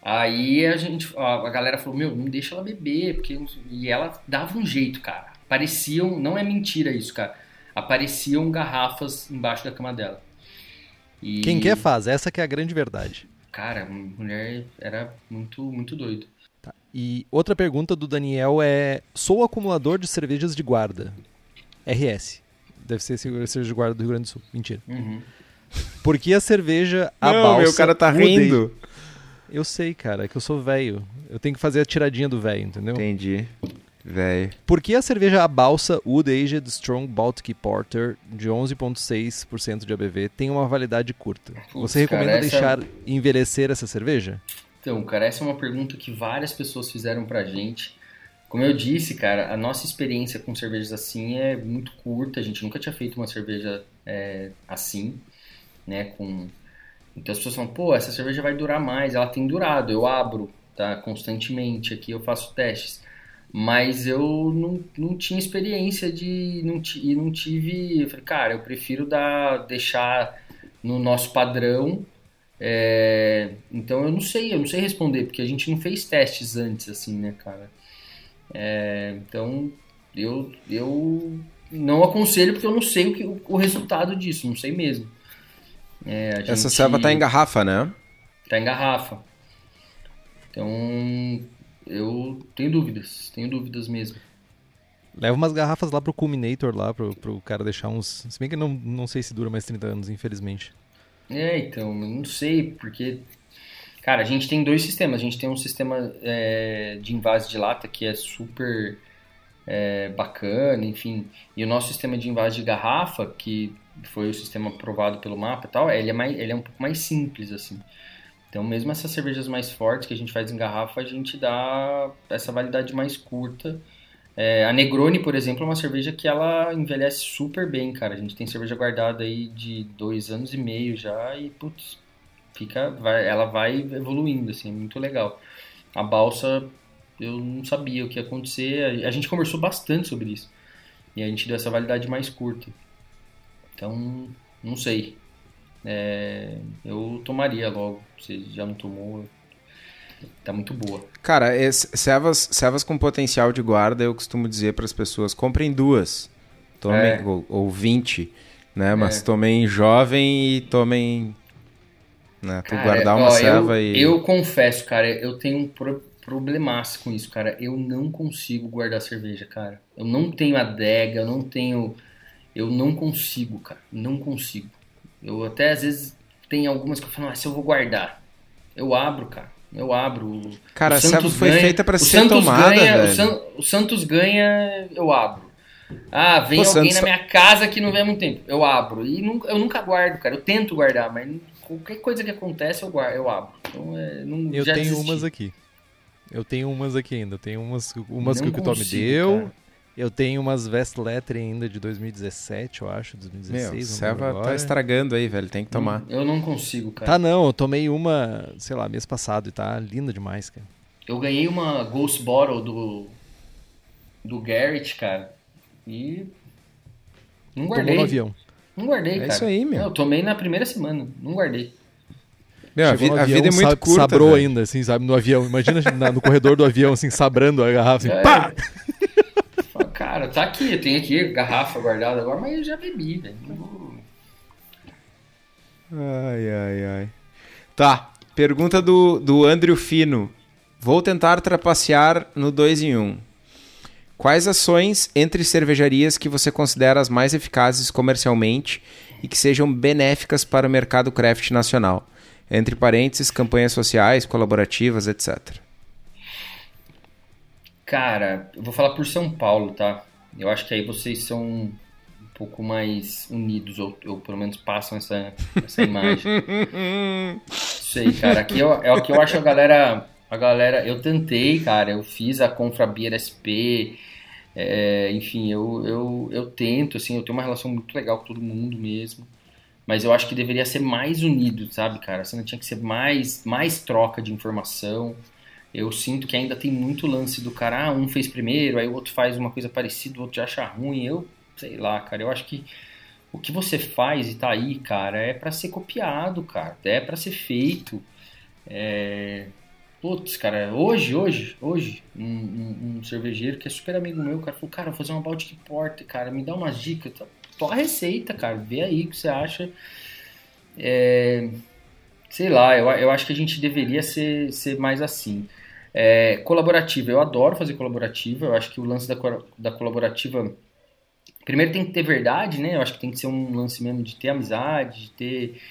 aí a gente. A, galera falou: Meu, não deixa ela beber. Porque... E ela dava um jeito, cara. Pareciam. Não é mentira isso, cara. Apareciam garrafas embaixo da cama dela. E, Quem quer faz, essa que é a grande verdade. Cara, a mulher era muito, muito doido. E outra pergunta do Daniel é: sou acumulador de cervejas de guarda. RS. Deve ser cerveja de guarda do Rio Grande do Sul. Mentira. Uhum. Por que a cerveja a Não, balsa meu, o cara tá rindo. Eu sei, cara, é que eu sou velho. Eu tenho que fazer a tiradinha do velho, entendeu? Entendi. Velho. Por que a cerveja a balsa Wood Aged Strong Baltic Porter de 11,6% de ABV tem uma validade curta? Putz, Você recomenda cara, essa- deixar envelhecer essa cerveja? Então, cara, essa é uma pergunta que várias pessoas fizeram pra gente. Como eu disse, cara, a nossa experiência com cervejas assim é muito curta. A gente nunca tinha feito uma cerveja é, assim, né? Com... Então as pessoas falam, pô, essa cerveja vai durar mais. Ela tem durado, eu abro, tá? Constantemente aqui, eu faço testes. Mas eu não, não tinha experiência de. Não, e não tive. Eu falei, cara, eu prefiro dar, deixar no nosso padrão. É, então eu não sei, eu não sei responder, porque a gente não fez testes antes, assim, né, cara? É, então eu, eu não aconselho porque eu não sei o, que, o, o resultado disso, não sei mesmo. É, gente... Essa serva tá em garrafa, né? Tá em garrafa. Então eu tenho dúvidas, tenho dúvidas mesmo. Leva umas garrafas lá pro Culminator lá, pro, pro cara deixar uns. Se bem que não, não sei se dura mais 30 anos, infelizmente. É, então, não sei, porque. Cara, a gente tem dois sistemas. A gente tem um sistema é, de invase de lata que é super é, bacana, enfim. E o nosso sistema de invase de garrafa, que foi o sistema aprovado pelo mapa e tal, ele é, mais, ele é um pouco mais simples, assim. Então, mesmo essas cervejas mais fortes que a gente faz em garrafa, a gente dá essa validade mais curta. É, a Negroni, por exemplo, é uma cerveja que ela envelhece super bem, cara. A gente tem cerveja guardada aí de dois anos e meio já e, putz, fica, vai, ela vai evoluindo, assim, é muito legal. A balsa, eu não sabia o que ia acontecer. A gente conversou bastante sobre isso. E a gente deu essa validade mais curta. Então, não sei. É, eu tomaria logo. Você já não tomou, tá muito boa. Cara, servas, servas com potencial de guarda, eu costumo dizer para as pessoas: comprem duas. Tomem, é. ou, ou 20, né? Mas é. tomem jovem e tomem. Né? Tu cara, guardar uma ó, serva eu, e. Eu confesso, cara, eu tenho um pro, problemaço com isso, cara. Eu não consigo guardar cerveja, cara. Eu não tenho adega, eu não tenho. Eu não consigo, cara. Não consigo. Eu até às vezes tem algumas que eu falo, ah, se eu vou guardar. Eu abro, cara. Eu abro. Cara, a Santos foi ganha, feita para ser Santos tomada, ganha, velho. O, San, o, Santos ganha, eu abro. Ah, vem Pô, alguém Santos... na minha casa que não vem há muito tempo. Eu abro. E nunca, eu nunca guardo, cara. Eu tento guardar, mas qualquer coisa que acontece eu guardo, eu abro. Então, é, não, eu tenho desisti. umas aqui. Eu tenho umas aqui ainda. Eu tenho umas, umas que o Tom me deu. Cara. Eu tenho umas Vest Letter ainda de 2017, eu acho, 2016. Meu, Serva tá estragando aí, velho, tem que tomar. Eu não consigo, cara. Tá não, eu tomei uma, sei lá, mês passado e tá linda demais, cara. Eu ganhei uma Ghost Bottle do do Garrett, cara, e não guardei. Tomou no avião. Não guardei, é cara. É isso aí, meu. Eu tomei na primeira semana, não guardei. Meu, a, vi, a vida é muito curta. Sabrou velho. ainda, assim, sabe, no avião. Imagina no corredor do avião, assim, sabrando a garrafa. Assim, [laughs] é. pá! [laughs] Cara, tá aqui, tenho aqui garrafa guardada agora, mas eu já bebi, velho. Ai, ai, ai. Tá, pergunta do, do Andrew Fino. Vou tentar trapacear no 2 em 1. Um. Quais ações entre cervejarias que você considera as mais eficazes comercialmente e que sejam benéficas para o mercado craft nacional? Entre parênteses, campanhas sociais, colaborativas, etc. Cara, eu vou falar por São Paulo, tá? Eu acho que aí vocês são um pouco mais unidos, ou, ou pelo menos passam essa, essa imagem. [laughs] Sei, cara. Aqui eu, é o que eu acho a galera. A galera. Eu tentei, cara. Eu fiz a Confra Beer SP. É, enfim, eu, eu, eu tento, assim, eu tenho uma relação muito legal com todo mundo mesmo. Mas eu acho que deveria ser mais unido, sabe, cara? Você não tinha que ser mais, mais troca de informação eu sinto que ainda tem muito lance do cara, ah, um fez primeiro, aí o outro faz uma coisa parecida, o outro já acha ruim. Eu, sei lá, cara, eu acho que o que você faz e tá aí, cara, é para ser copiado, cara, é para ser feito. É... Putz, cara, hoje, hoje, hoje, um, um, um, cervejeiro que é super amigo meu, cara, falou, cara, vou fazer uma Baltic Porter, cara, me dá umas dicas, tô a receita, cara, vê aí o que você acha. É... Sei lá, eu, eu acho que a gente deveria ser, ser mais assim. É, colaborativa, eu adoro fazer colaborativa, eu acho que o lance da, da colaborativa. Primeiro tem que ter verdade, né? Eu acho que tem que ser um lance mesmo de ter amizade, de ter,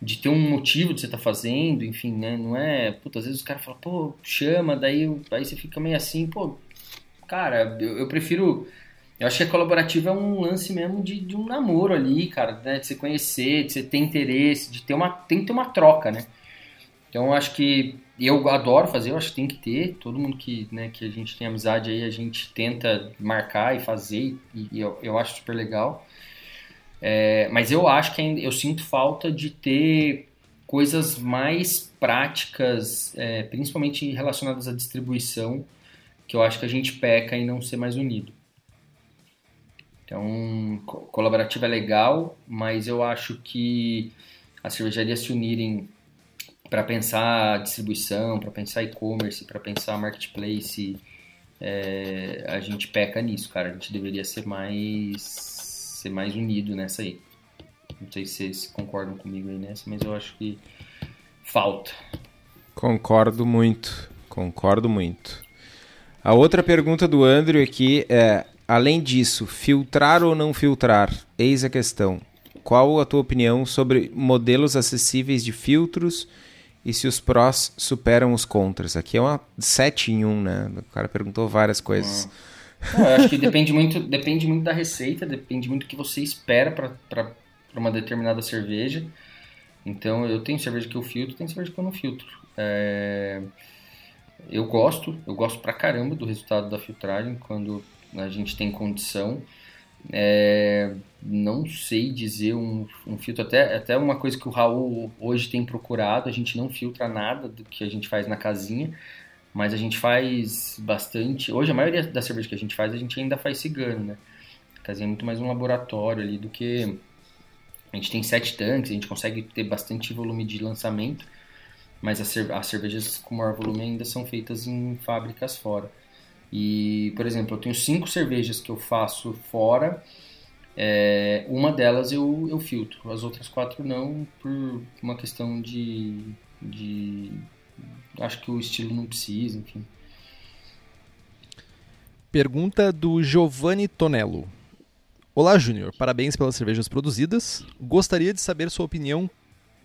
de ter um motivo de você estar tá fazendo, enfim, né? Não é. Puta, às vezes os caras falam, pô, chama, daí aí você fica meio assim, pô, cara, eu, eu prefiro. Eu acho que a colaborativa é um lance mesmo de, de um namoro ali, cara, né? De você conhecer, de você ter interesse, de ter uma. Tem que ter uma troca, né? Então acho que eu adoro fazer, eu acho que tem que ter. Todo mundo que, né, que a gente tem amizade aí, a gente tenta marcar e fazer, e, e eu, eu acho super legal. É, mas eu acho que eu sinto falta de ter coisas mais práticas, é, principalmente relacionadas à distribuição, que eu acho que a gente peca em não ser mais unido. Então, colaborativa é legal, mas eu acho que as cervejarias se unirem para pensar distribuição, para pensar e-commerce, para pensar marketplace, é, a gente peca nisso, cara. A gente deveria ser mais ser mais unido nessa aí. Não sei se vocês concordam comigo aí nessa, mas eu acho que falta. Concordo muito, concordo muito. A outra pergunta do Andrew aqui é: além disso, filtrar ou não filtrar? Eis a questão. Qual a tua opinião sobre modelos acessíveis de filtros e se os prós superam os contras? Aqui é uma 7 em 1, né? O cara perguntou várias coisas. Não, eu acho que depende muito, depende muito da receita, depende muito do que você espera para uma determinada cerveja. Então, eu tenho cerveja que eu filtro, tem cerveja que eu não filtro. É... Eu gosto, eu gosto pra caramba do resultado da filtragem quando a gente tem condição. É, não sei dizer um, um, filtro, até, até uma coisa que o Raul hoje tem procurado, a gente não filtra nada do que a gente faz na casinha, mas a gente faz bastante. Hoje a maioria da cerveja que a gente faz, a gente ainda faz cigano, né? A casinha é muito mais um laboratório ali do que. A gente tem sete tanques, a gente consegue ter bastante volume de lançamento, mas as, cervejas com maior volume ainda são feitas em fábricas fora. E, por exemplo, eu tenho cinco cervejas que eu faço fora. É, uma delas eu, eu filtro, as outras quatro não, por uma questão de, de. Acho que o estilo não precisa, enfim. Pergunta do Giovanni Tonello. Olá, Júnior. Parabéns pelas cervejas produzidas. Gostaria de saber sua opinião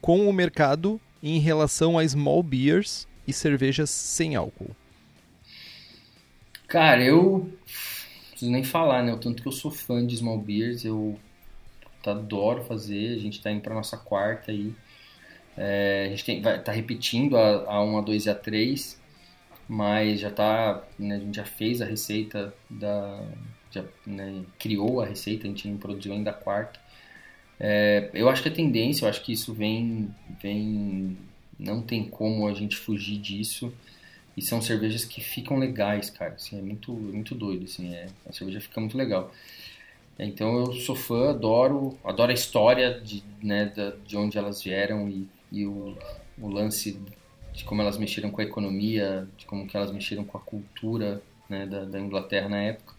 com o mercado em relação a small beers e cervejas sem álcool. Cara, eu não preciso nem falar, né? O tanto que eu sou fã de small beers, eu adoro fazer. A gente tá indo pra nossa quarta aí. É, a gente tem, vai, tá repetindo a, a 1, a 2 e a 3, mas já tá. Né, a gente já fez a receita da. Já né, criou a receita, a gente não produziu ainda a quarta. É, eu acho que a tendência, eu acho que isso vem, vem. Não tem como a gente fugir disso. E são cervejas que ficam legais, cara. Assim, é muito, muito doido, assim. É, a cerveja fica muito legal. Então eu sou fã, adoro, adoro a história de, né, de onde elas vieram e, e o, o lance de como elas mexeram com a economia, de como que elas mexeram com a cultura né, da, da Inglaterra na época.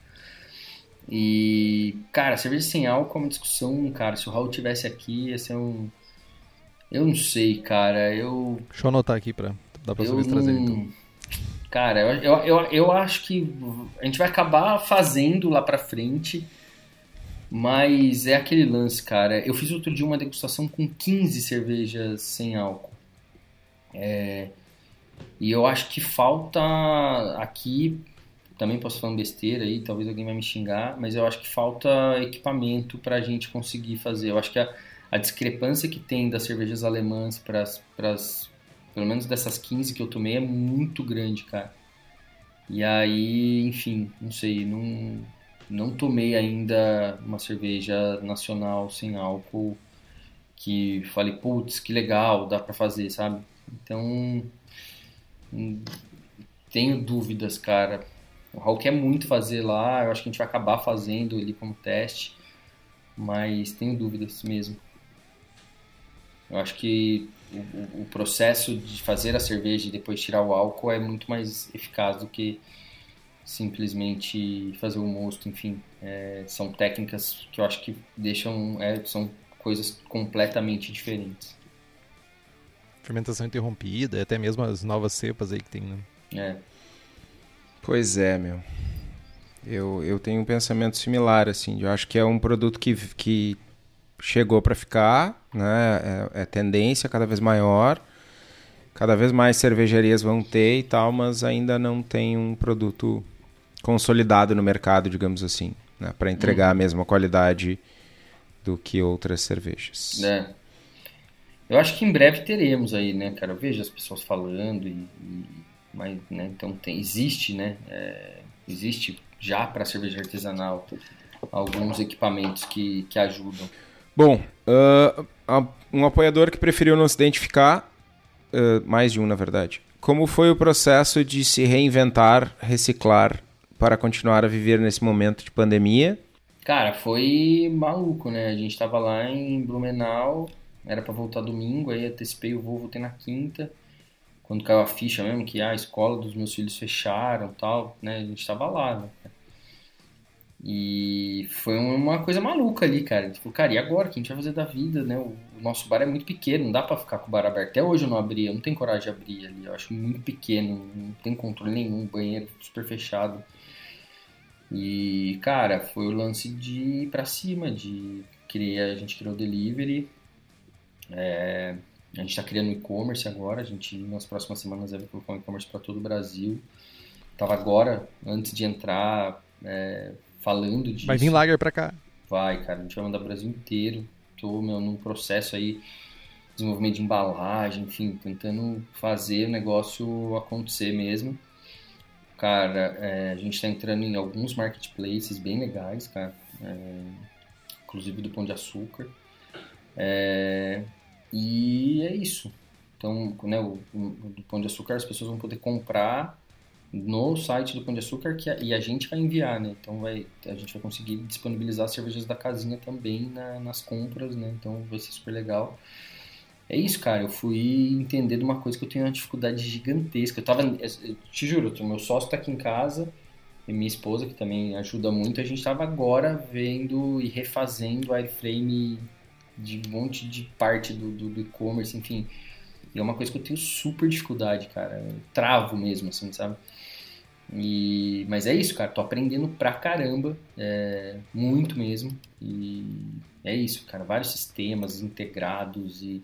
E, cara, cerveja sem álcool é uma discussão, cara. Se o Raul tivesse aqui, ia ser um. Eu não sei, cara. Eu. Deixa eu anotar aqui pra. Dá pra subir trazer então. Cara, eu, eu, eu, eu acho que a gente vai acabar fazendo lá pra frente, mas é aquele lance, cara. Eu fiz outro dia uma degustação com 15 cervejas sem álcool. É, e eu acho que falta aqui, também posso falar besteira aí, talvez alguém vai me xingar, mas eu acho que falta equipamento pra gente conseguir fazer. Eu acho que a, a discrepância que tem das cervejas alemãs para as pelo menos dessas 15 que eu tomei, é muito grande, cara. E aí, enfim, não sei, não, não tomei ainda uma cerveja nacional sem álcool que falei, putz, que legal, dá para fazer, sabe? Então, hum, tenho dúvidas, cara. O Raul quer muito fazer lá, eu acho que a gente vai acabar fazendo ele como teste, mas tenho dúvidas mesmo. Eu acho que o, o, processo de fazer a cerveja e depois tirar o álcool é muito mais eficaz do que simplesmente fazer o mosto, enfim. É, são técnicas que eu acho que deixam. É, são coisas completamente diferentes. Fermentação interrompida, até mesmo as novas cepas aí que tem, né? É. Pois é, meu. Eu, eu tenho um pensamento similar, assim. Eu acho que é um produto que, que chegou para ficar, né? É, é, tendência cada vez maior. Cada vez mais cervejarias vão ter e tal, mas ainda não tem um produto consolidado no mercado, digamos assim, né? para entregar uhum. a mesma qualidade do que outras cervejas. É. Eu acho que em breve teremos aí, né, cara? Eu vejo as pessoas falando e, e mas, né, então tem, existe, né? É, existe já para cerveja artesanal alguns equipamentos que, que ajudam. Bom, uh, um apoiador que preferiu não se identificar, uh, mais de um na verdade, como foi o processo de se reinventar, reciclar para continuar a viver nesse momento de pandemia? Cara, foi maluco, né? A gente tava lá em Blumenau, era para voltar domingo, aí antecipei o voo, voltei na quinta. Quando caiu a ficha mesmo, que ah, a escola dos meus filhos fecharam tal, né? A gente tava lá, né? E foi uma coisa maluca ali, cara. Tipo, cara, e agora? O que a gente vai fazer da vida, né? O, nosso bar é muito pequeno, não dá para ficar com o bar aberto. Até hoje eu não abri, eu não tenho coragem de abrir ali. Eu acho muito pequeno, não tem controle nenhum, banheiro super fechado. E, cara, foi o lance de ir pra cima, de criar, a gente criou o delivery. É, a gente está criando e-commerce agora, a gente nas próximas semanas vai colocar um e-commerce para todo o Brasil. Tava agora, antes de entrar, é, falando disso. Vai vir lager para cá. Vai, cara, a gente vai mandar o Brasil inteiro. Tô, meu, num processo aí, desenvolvimento de embalagem, enfim, tentando fazer o negócio acontecer mesmo. Cara, é, a gente está entrando em alguns marketplaces bem legais, cara. É, inclusive do Pão de Açúcar. É, e é isso. Então, né, o, o, do Pão de Açúcar as pessoas vão poder comprar no site do Pão de Açúcar que a, e a gente vai enviar, né? Então vai, a gente vai conseguir disponibilizar cervejas da casinha também na, nas compras, né? Então vai ser super legal. É isso, cara. Eu fui entender de uma coisa que eu tenho uma dificuldade gigantesca. Eu tava. Eu te juro, meu sócio tá aqui em casa e minha esposa, que também ajuda muito. A gente tava agora vendo e refazendo o iframe de um monte de parte do, do, do e-commerce, enfim. E é uma coisa que eu tenho super dificuldade, cara. Eu travo mesmo, assim, sabe? E, mas é isso, cara. Tô aprendendo pra caramba, é, muito mesmo. E é isso, cara. Vários sistemas integrados e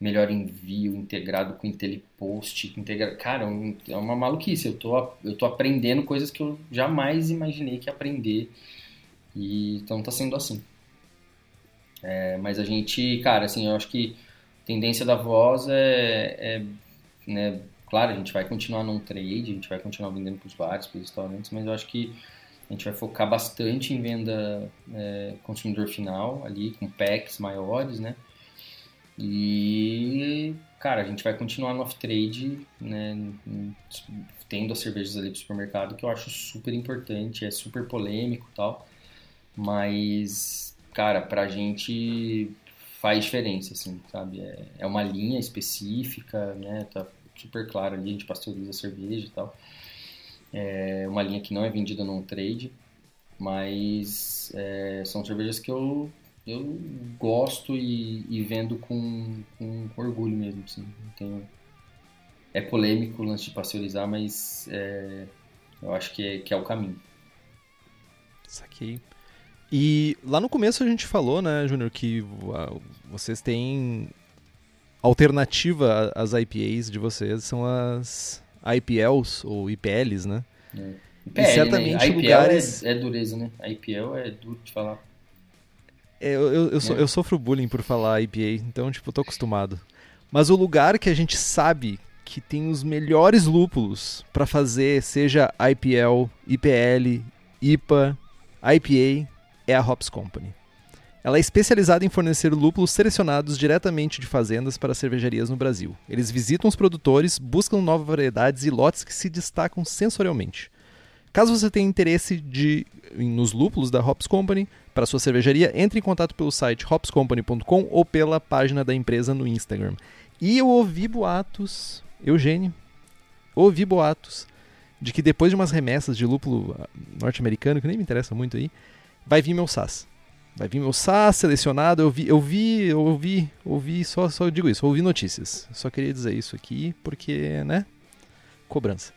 melhor envio integrado com IntelliPost, integra... cara, é uma maluquice. Eu tô, eu tô aprendendo coisas que eu jamais imaginei que aprender. E então tá sendo assim. É, mas a gente, cara, assim, eu acho que a tendência da voz é, é né, claro, a gente vai continuar num trade, a gente vai continuar vendendo para os bares, para os restaurantes, mas eu acho que a gente vai focar bastante em venda é, consumidor final, ali com packs maiores, né? E, cara, a gente vai continuar no off-trade, né? Tendo as cervejas ali pro supermercado, que eu acho super importante, é super polêmico e tal. Mas, cara, pra gente faz diferença, assim, sabe? É, é uma linha específica, né? Tá super claro ali, a gente pasteuriza a cerveja e tal. É uma linha que não é vendida num trade, mas é, são cervejas que eu eu gosto e, e vendo com, com, orgulho mesmo, assim. Tenho... É polêmico o lance de pasteurizar, mas é, eu acho que é, que é o caminho. Saquei. E lá no começo a gente falou, né, Júnior, que vocês têm alternativa às IPAs de vocês, são as IPLs ou IPLs, né? É. IPL, e certamente né? lugares... é, é dureza, né? IPL é duro de falar. É, eu, eu, eu, so, é. eu, sofro bullying por falar IPA, então, tipo, tô acostumado. Mas o lugar que a gente sabe que tem os melhores lúpulos para fazer, seja IPL, IPL, IPA, IPA, é a Hops Company. Ela é especializada em fornecer lúpulos selecionados diretamente de fazendas para cervejarias no Brasil. Eles visitam os produtores, buscam novas variedades e lotes que se destacam sensorialmente. Caso você tenha interesse de, nos lúpulos da Hops Company para sua cervejaria, entre em contato pelo site hopscompany.com ou pela página da empresa no Instagram. E eu ouvi boatos, Eugênio, ouvi boatos de que depois de umas remessas de lúpulo ah, norte-americano, que nem me interessa muito aí, vai vir meu SAS. Vai vir meu SAS selecionado. Eu vi, eu vi, eu ouvi, ouvi, só, só digo isso, ouvi notícias. Só queria dizer isso aqui porque, né? Cobrança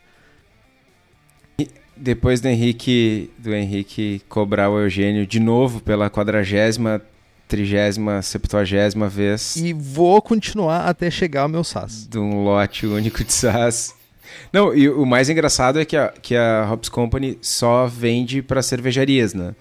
depois do Henrique, do Henrique cobrar o Eugênio de novo pela quadragésima, trigésima, septuagésima vez. E vou continuar até chegar ao meu SAS. De um lote único de SAS. Não, e o mais engraçado é que a, que a Hops Company só vende para cervejarias, né?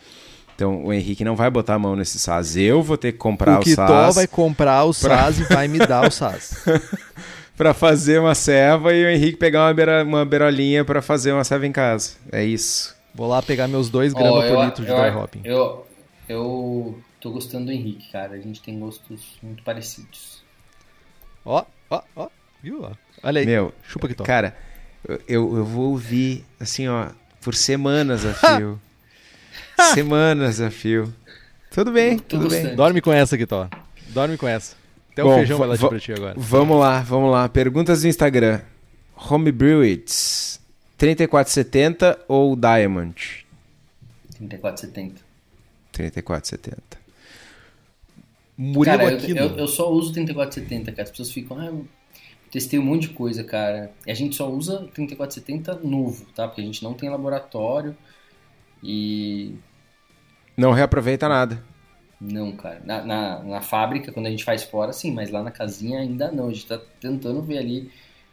Então o Henrique não vai botar a mão nesse SAS. Eu vou ter que comprar o, o SAS. O vai comprar o SAS pra... e vai me dar o SAS. [laughs] para fazer uma ceva e o Henrique pegar uma, beira, uma beirolinha para fazer uma ceva em casa. É isso. Vou lá pegar meus 2 gramas oh, por litro de dry hopping. Eu, eu tô gostando do Henrique, cara. A gente tem gostos muito parecidos. Ó, ó, ó. Viu? ó? Olha aí. Meu, Chupa que toca. cara, eu, eu vou ouvir, assim, ó, por semanas a [laughs] fio. [laughs] semanas a fio. Tudo bem, Tudo tudo bem. Dorme com essa aqui, Tó. Dorme com essa. Até o Bom, feijão va- vai va- pra ti agora. Vamos lá, vamos lá. Perguntas do Instagram. Homebrewits, 3470 ou Diamond? 3470. 3470. Murilo cara, eu, eu, eu só uso 3470, cara. As pessoas ficam, ah, eu testei um monte de coisa, cara. E a gente só usa 3470 novo, tá? Porque a gente não tem laboratório e Não reaproveita nada. Não, cara. Na, na, na fábrica, quando a gente faz fora, sim, mas lá na casinha ainda não. A gente tá tentando ver ali,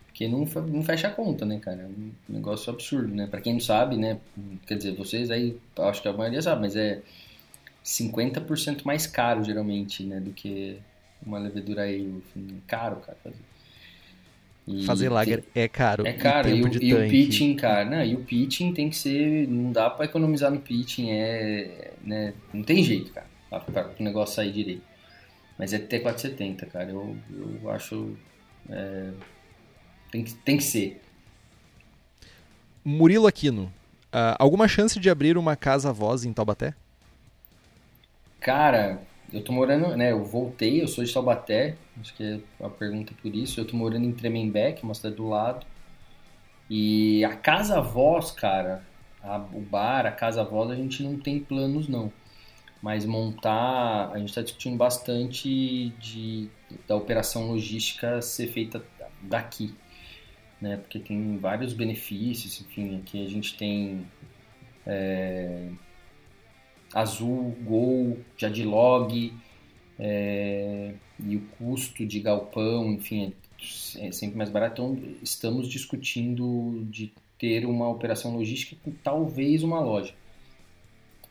porque não, não fecha a conta, né, cara? É um negócio absurdo, né? Pra quem não sabe, né? Quer dizer, vocês aí, acho que a maioria sabe, mas é 50% mais caro, geralmente, né? Do que uma levedura aí. Caro, cara, fazer. E Fazer lager é caro. é caro, e, tempo o, e o pitching, cara, não, e o pitching tem que ser, não dá pra economizar no pitching, é, né, não tem jeito, cara, pra, pra o negócio sair direito. Mas é T470, cara, eu, eu acho, é, tem, que, tem que ser. Murilo Aquino. ah, alguma chance de abrir uma casa voz em Taubaté? Cara, eu tô morando, né, eu voltei, eu sou de Taubaté, acho que é a pergunta por isso, eu tô morando em Tremembé, que é uma cidade do lado, e a Casa Voz, cara, a- o bar, a Casa Voz, a gente não tem planos não, mas montar, a gente tá discutindo bastante de, da operação logística ser feita daqui, né, porque tem vários benefícios, enfim, aqui a gente tem Azul, Gol, Jadlog, é, e o custo de galpão, enfim, é sempre mais barato. Então, estamos discutindo de ter uma operação logística com talvez uma loja.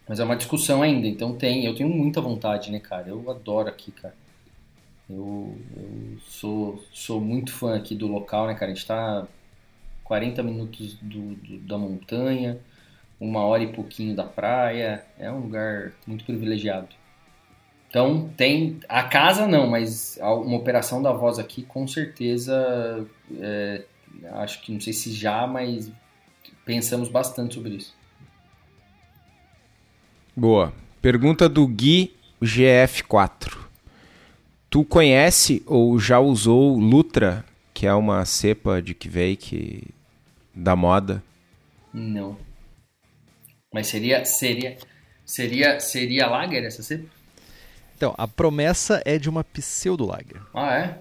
Mas é uma discussão ainda, então tem. Eu tenho muita vontade, né, cara? Eu adoro aqui, cara. Eu, eu sou, sou muito fã aqui do local, né, cara? A gente tá 40 minutos do, do- da montanha, uma hora e pouquinho da praia. É um lugar muito privilegiado. Então tem a casa não, mas uma operação da voz aqui com certeza é, acho que não sei se já, mas pensamos bastante sobre isso. Boa. Pergunta do Gui GF4. Tu conhece ou já usou Lutra, que é uma cepa de Kveik da moda? Não. Mas seria seria seria seria lager essa cepa? Então, a promessa é de uma pseudo-lager. Ah, é?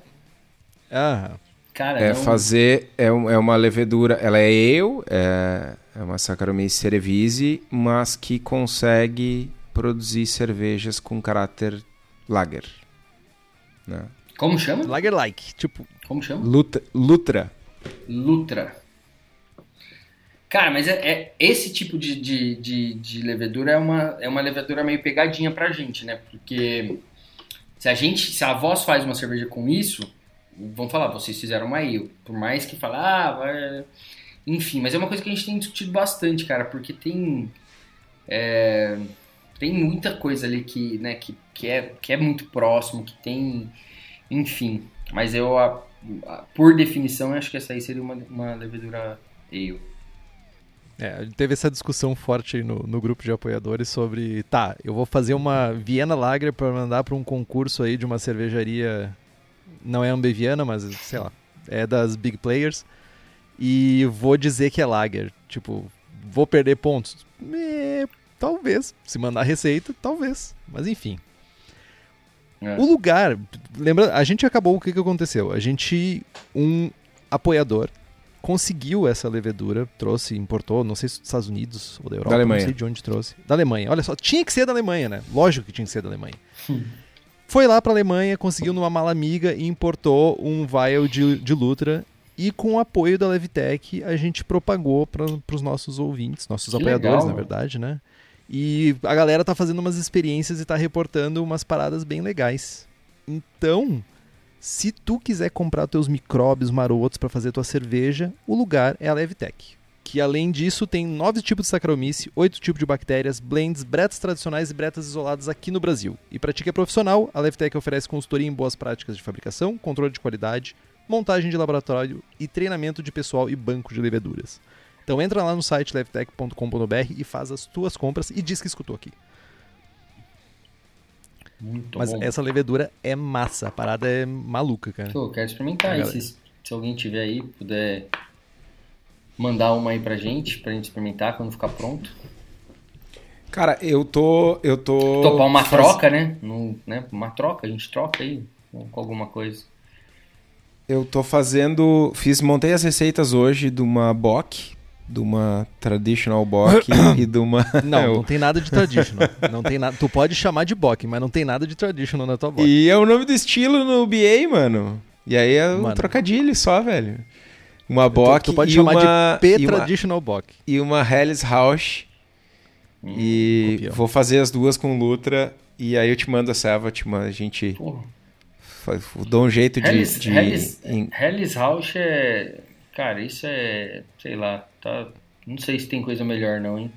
Ah, Cara, É não- fazer, é, um- é uma levedura, ela é ale, é, é uma Saccharomyces cerevisiae, mas que consegue produzir cervejas com caráter lager. Né? Como chama? lager-like. Tipo, Como chama? Lutra, Lutra. Lutra. Cara, mas é, é- esse tipo de, de, de, de levedura é uma, é uma levedura meio pegadinha pra gente, né? Porque se a gente, se a voz faz uma cerveja com isso, vão falar, vocês fizeram uma ale. Por mais que falar, ah, enfim, mas é uma coisa que a gente tem discutido bastante, cara, porque tem é, tem muita coisa ali que, né, que, que, é, que é muito próximo, que tem, enfim. Mas eu, a- a- por definição, eu acho que essa aí seria uma, uma levedura ale. É, teve essa discussão forte no, no grupo de apoiadores sobre, tá, eu vou fazer uma Viena Lager para mandar para um concurso aí de uma cervejaria, não é ambeviana, mas sei lá, é das big players, e vou dizer que é Lager, tipo, vou perder pontos? Talvez, se mandar receita, talvez, mas enfim. É. O lugar, lembra, a gente acabou, o que que aconteceu? A gente, um apoiador, conseguiu essa levedura, trouxe, importou, não sei se dos Estados Unidos ou da Europa, Alemanha. não sei de onde trouxe. Da Alemanha. Olha só, tinha que ser da Alemanha, né? Lógico que tinha que ser da Alemanha. Foi lá pra Alemanha, conseguiu numa mala amiga e importou um vial de, de Lutra. E com o apoio da Levitec, a gente propagou para os nossos ouvintes, nossos Que apoiadores, legal, na verdade, né? E a galera tá fazendo umas experiências e tá reportando umas paradas bem legais. Então, se tu quiser comprar teus micróbios marotos para fazer tua cerveja, o lugar é a Levtech. Que além disso tem nove tipos de Saccharomyces, oito tipos de bactérias, blends, bretas tradicionais e bretas isoladas aqui no Brasil. E para ti que é profissional, a Levtech oferece consultoria em boas práticas de fabricação, controle de qualidade, montagem de laboratório e treinamento de pessoal e banco de leveduras. Então entra lá no site levtech.com.br e faz as tuas compras e diz que escutou aqui. Muito Mas bom. essa levedura é massa, a parada é maluca, cara. Pô, eu quero experimentar. Se, se alguém tiver aí, puder mandar uma aí pra gente, pra gente experimentar quando ficar pronto. Cara, eu tô. Eu tô. Topar uma faz- troca, né? No, né? Uma troca, a gente troca aí com com alguma coisa. Eu tô fazendo. Fiz, montei as receitas hoje de uma bock, de uma traditional bock [coughs] e de uma. Não, não [laughs] tem nada de traditional. Não tem nada. Tu pode chamar de bock, mas não tem nada de traditional na tua bock. E é o nome do estilo no BA, mano. E aí é um Mano. trocadilho só, velho. Uma bock tu, tu pode e chamar uma, de P e traditional bock. e uma Hellis House. e Hum, copião. vou fazer as duas com Lutra. E aí eu te mando a serva, te mando, a gente Porra. dou um jeito de. Hellis, de- Hellis, em- Hellis Rausch é. Cara, isso é. Sei lá, tá. Não sei se tem coisa melhor, não, hein?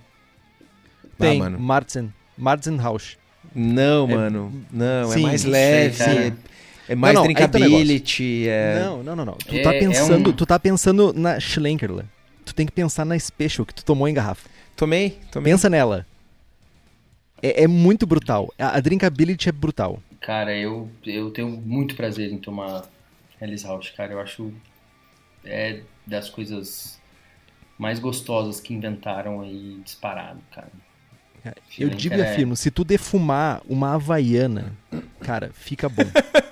Tem, mano. Marzen. Marzenhaus. Não, mano. Não, Sim, é mais sei, leve. cara. é, é mais Não, não, aí tá o drinkability. é... Não, não, não, não. Tu É- tá é pensando, um- tu tá pensando na Schlenkerla. Tu tem que pensar na Special que tu tomou em garrafa. Tomei, tomei. Pensa nela. É, é muito brutal. A, a drinkability é brutal. Cara, eu, eu tenho muito prazer em tomar Hellis Rausch, cara. Eu acho. É das coisas mais gostosas que inventaram aí disparado, cara. Eu digo e é- afirmo, se tu defumar uma havaiana, cara, fica bom. [laughs]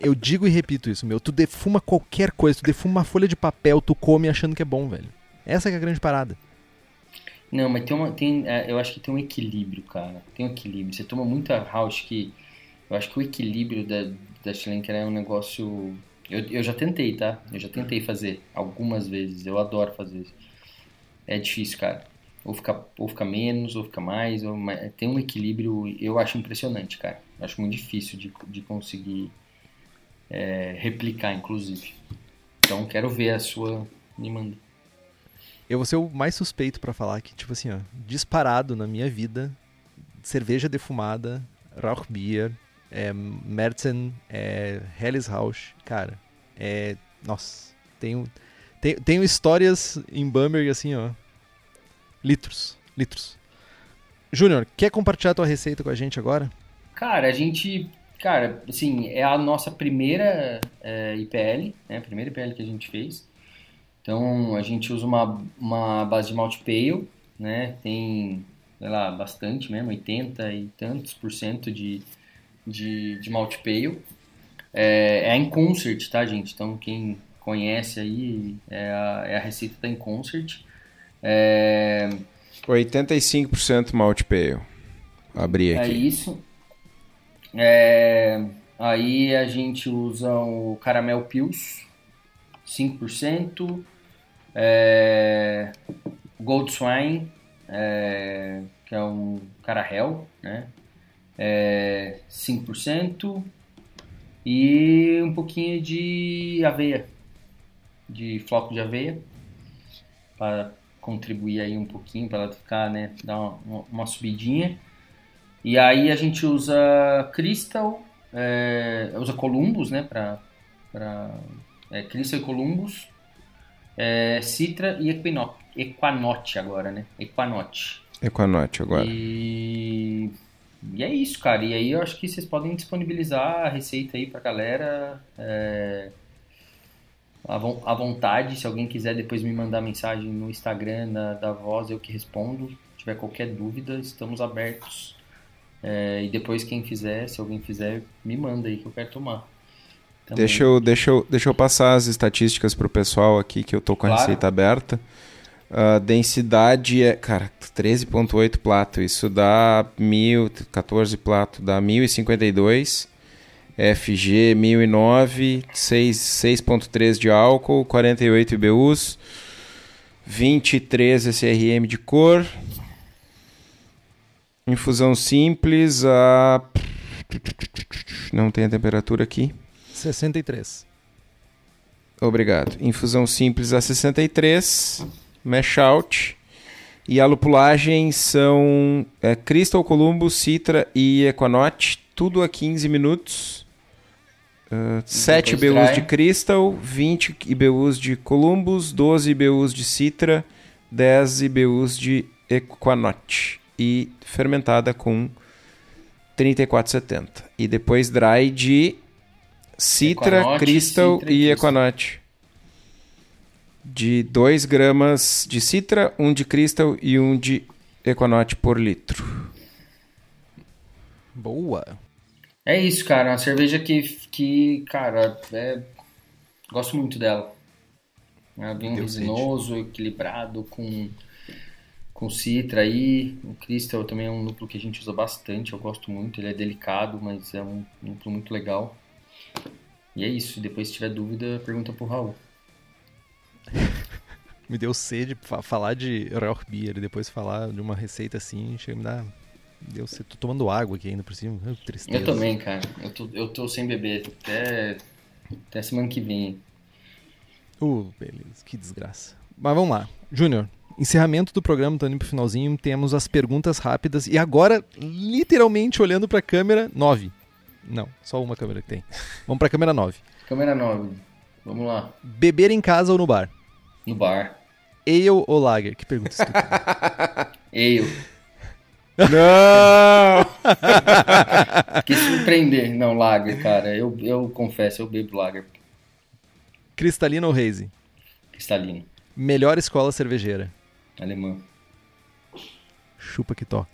Eu digo e repito isso, meu. Tu defuma qualquer coisa, tu defuma uma folha de papel, tu come achando que é bom, velho. Essa que é a grande parada. Não, mas tem uma. Tem, é, eu acho que tem um equilíbrio, cara. Tem um equilíbrio. Você toma muita Rausch que. Eu acho que o equilíbrio da, da Schlenker é um negócio. Eu, eu já tentei, tá? Eu já tentei fazer algumas vezes. Eu adoro fazer isso. É difícil, cara. Ou fica, ou fica menos, ou fica mais. Ou, mais- tem um equilíbrio. Eu acho impressionante, cara. Acho muito difícil de, de conseguir é, replicar, inclusive. Então quero ver a sua. Me manda. Eu vou ser o mais suspeito pra falar que, tipo assim, ó, disparado na minha vida, cerveja defumada, Rauchbier, é, Merzen, é, Helles Rausch, cara, é, nossa, tenho, tenho, tenho histórias em Bamberg, assim, ó, litros, litros. Júnior, quer compartilhar tua receita com a gente agora? Cara, a gente. Cara, assim, é a nossa primeira é, IPL, né? A primeira IPL que a gente fez. Então, a gente usa uma, uma base de malt pale, né? Tem, sei lá, bastante mesmo, 80 e tantos por cento de, de, de malt pale. É, é a Inconcert, tá, gente? Então, quem conhece aí, é a, é a receita da Inconcert. É, 85% malte pale. Abri É aqui. isso. É, aí a gente usa o caramel Pils, 5%. É, Gold Swine, é, que é um carahel, né? É, 5%. E um pouquinho de aveia, de floco de aveia, para contribuir aí um pouquinho, para ela ficar, né, dar uma, uma subidinha. E aí a gente usa Crystal, é, usa Columbus, né, para é, Crystal e Columbus, é, Citra e Equanote agora, né, Equanote. Equanote agora. E, e é isso, cara. E aí eu acho que vocês podem disponibilizar a receita aí pra galera é, à, von- à vontade. Se alguém quiser depois me mandar mensagem no Instagram da, da Voz, eu que respondo. Se tiver qualquer dúvida, estamos abertos. É, e depois quem fizer, se alguém fizer, me manda aí que eu quero tomar. Também. Deixa eu, deixa, eu, deixa eu passar as estatísticas pro pessoal aqui que eu tô com a Claro. receita aberta. A densidade é, cara, 13.8 plato, isso dá 1000, 14 plato, dá 1052. FG 1009, 6 6.3 de álcool, 48 IBUs, 23 SRM de cor. Infusão simples, a não tem a temperatura aqui. 63. Obrigado. Infusão simples a 63, mash out. E a lupulagem são é, Crystal Columbus, Citra e Equanote, tudo a 15 minutos. Uh, 7 depois IBUs de Crystal, 20 IBUs de Columbus, 12 IBUs de Citra, 10 IBUs de Equanote e fermentada com 34,70. E depois dry de Citra, Equanote, Crystal Citra e e Equanote. De 2 gramas de Citra, 1 de Crystal e 1 de Equanote por litro. Boa. É isso, cara. Uma cerveja que, que cara, é... gosto muito dela. É bem Deu resinoso, equilibrado, com, com citra aí. O Crystal também é um núcleo que a gente usa bastante, eu gosto muito. Ele é delicado, mas é um núcleo muito legal. E é isso. Depois, se tiver dúvida, pergunta pro Raul. [laughs] Me deu sede fa- falar de Rauch Beer e depois falar de uma receita assim, chega me dar. Deu sede. Tô tomando água aqui ainda por cima. Ah, Tristeza. Eu também, cara. Eu tô, eu tô sem beber até, até semana que vem. Uh, beleza, que desgraça. Mas vamos lá. Júnior, encerramento do programa, tô indo pro finalzinho. Temos as perguntas rápidas. E agora, literalmente olhando pra câmera, 9. Não, só uma câmera que tem. [laughs] Vamos pra câmera 9. Câmera 9. Vamos lá. Beber em casa ou no bar? No bar. Ale ou lager? Que pergunta estúpida. [laughs] Eu. Não! [laughs] Que surpreender. Não, lager, cara. Eu, eu confesso, eu bebo lager Cristalina ou haze? cristalino. Melhor escola cervejeira? Alemã. Chupa que tó.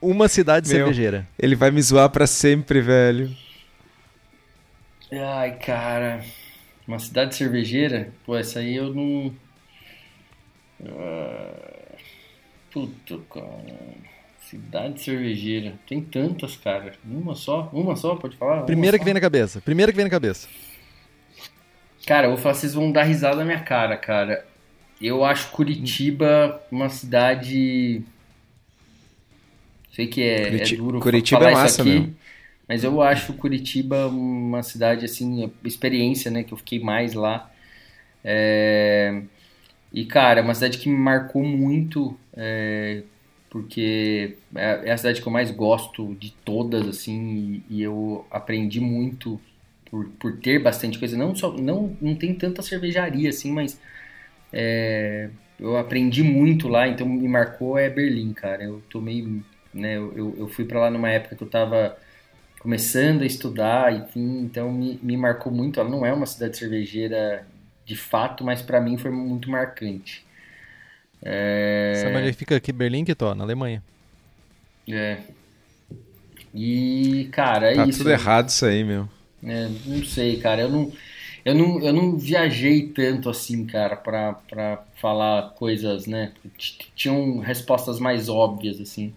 Uma cidade Meu. cervejeira? Ele vai me zoar pra sempre, velho. Ai, cara. Uma cidade cervejeira? Pô, essa aí eu não. Ah, Cara. Cidade cervejeira. Tem tantas, cara. Uma só? Uma só, pode falar? Primeira que vem na cabeça. Primeira que vem na cabeça. Cara, eu vou falar, vocês vão dar risada na minha cara, cara. Eu acho Curitiba uma cidade. Sei que é, Curiti- é duro Curitiba falar é isso massa, aqui, meu. mas eu acho Curitiba uma cidade assim, experiência, né? Que eu fiquei mais lá. É, E cara, é uma cidade que me marcou muito, é, porque é é a cidade que eu mais gosto de todas, assim, e, e eu aprendi muito por, por ter bastante coisa. Não só, não, não tem tanta cervejaria assim, mas é, eu aprendi muito lá, então me marcou é Berlim, cara. Eu tomei, né, eu, eu- fui pra lá numa época que eu tava começando a estudar, enfim, então me, me marcou muito. Ela não é uma cidade cervejeira de fato, mas pra mim foi muito marcante. É, Sabe onde fica aqui Berlim, que tó? Na Alemanha. é. E, cara, é Tá isso. tudo errado isso aí, meu. É, não sei, cara. Eu não, eu não, eu não viajei tanto assim, cara, pra, pra falar coisas, né? Tinham respostas mais óbvias, assim.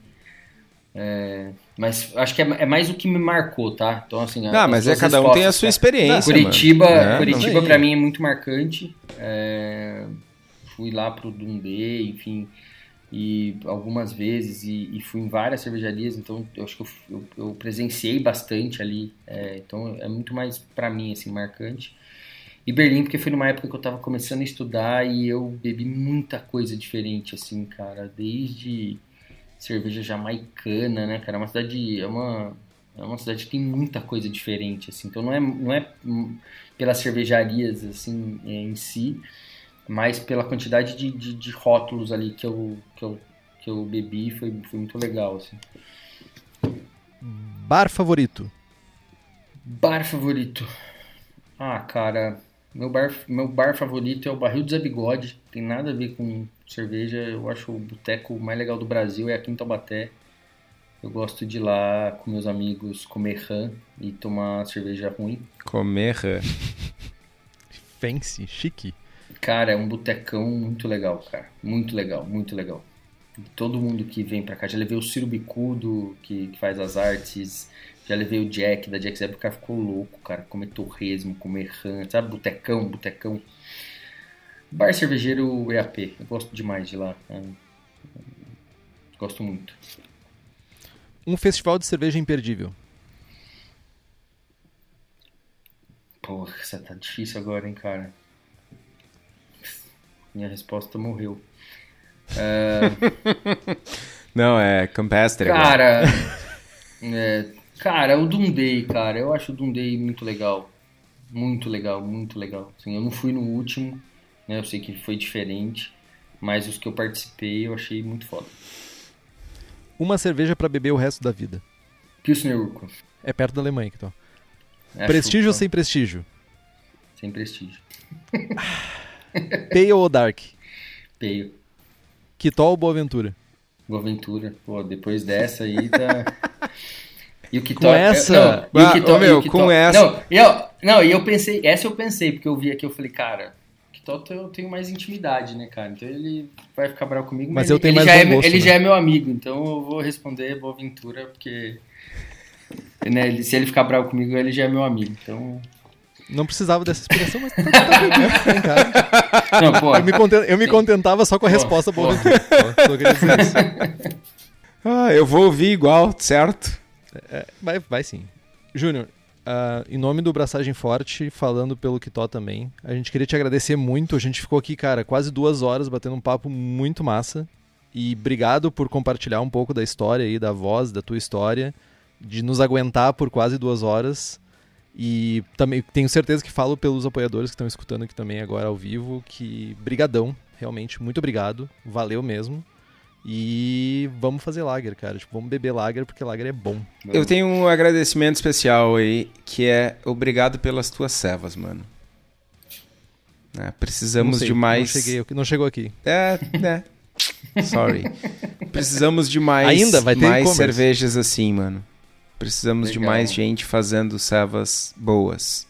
É, mas acho que é, é mais o que me marcou, tá? Então, assim. Ah, as mas é cada um tem a sua cara. experiência, Curitiba, mano. É, Curitiba não- pra mim é muito marcante. É, fui lá pro Dundee, enfim, e algumas vezes e, e fui em várias cervejarias, então eu acho que eu, eu- eu presenciei bastante ali. é, então é muito mais pra mim assim marcante. E Berlim porque foi numa época que eu tava começando a estudar e eu bebi muita coisa diferente assim, cara, desde cerveja jamaicana, né, cara? É uma cidade, é uma, é uma cidade que tem muita coisa diferente, assim. Então não é, não é hum, pelas cervejarias, assim, é, em si, mas pela quantidade de, de, de rótulos ali que eu, que eu, que eu bebi, foi, foi muito legal, assim. Bar favorito? Bar favorito? Ah, cara, meu bar, meu bar favorito é o Barril do Zé Bigode. Tem nada a ver com cerveja. Eu acho o boteco mais legal do Brasil é aqui em Taubaté. Eu gosto de ir lá com meus amigos comer rã e tomar cerveja ruim. Comer. rã. Fancy, chique. Cara, é um botecão muito legal, cara. Muito legal, muito legal. Todo mundo que vem pra cá. Já levei o Ciro Bicudo, que, que faz as artes. Já levei o Jack, da Jack Zeb. O cara ficou louco, cara. Comer torresmo, comer rã, sabe? Botecão, botecão. Bar cervejeiro EAP. Eu gosto demais de lá. é. Gosto muito. Um festival de cerveja imperdível. Porra, essa tá difícil agora, hein, cara. Minha resposta morreu. [laughs] Não, é Campestre. Cara, é, Cara, o Dundee, cara, eu acho o Dundee muito legal. Muito legal, muito legal. Assim, eu não fui no último, né? Eu sei que foi diferente, mas os que eu participei eu achei muito foda. Uma cerveja para beber o resto da vida. Pilsner Urquell. É perto da Alemanha, então. Acho Prestígio ou sem prestígio? Sem prestígio. [laughs] Pale ou dark? Peio. Quitol ou Boa Ventura? Boaventura. Pô, depois dessa aí tá. [laughs] E o que Com essa- Não, e o Ah, que meu, com essa- Não, e eu, não, e eu pensei, essa eu pensei, porque eu vi aqui, eu falei, cara, Kitó eu tenho mais intimidade, né, cara? Então ele vai ficar bravo comigo, Mas mas, eu ele, tenho ele mais já, é, gosto, ele né? já é meu amigo, então eu vou responder Boaventura, porque. Né, ele- se ele ficar bravo comigo, ele já é meu amigo. Então. Não precisava dessa explicação, mas tá, tá bem, né? Não, pô. Eu me, eu contentava só com a Pô, resposta. Boa Ventura. Só- só queria dizer isso. [laughs] Ah, eu vou ouvir igual, certo? Vai, vai sim. Júnior, ah, em nome do Braçagem Forte, falando pelo Kitó também, a gente queria te agradecer muito. A gente ficou aqui, cara, quase duas horas batendo um papo muito massa. E obrigado por compartilhar um pouco da história aí, da voz, da tua história, de nos aguentar por quase duas horas. E também tenho certeza que falo pelos apoiadores que estão escutando aqui também agora ao vivo, que brigadão, realmente, muito obrigado, valeu mesmo. E vamos fazer lager, cara. Tipo, vamos beber lager porque lager é bom. Eu tenho um agradecimento especial aí, que é obrigado pelas tuas cevas, mano. É, Não precisamos sei, de mais. Não, cheguei, não chegou aqui. É, né? Sorry. [laughs] Precisamos de mais, Ainda vai ter mais cervejas assim, mano. Precisamos de Legal. mais gente fazendo cevas boas.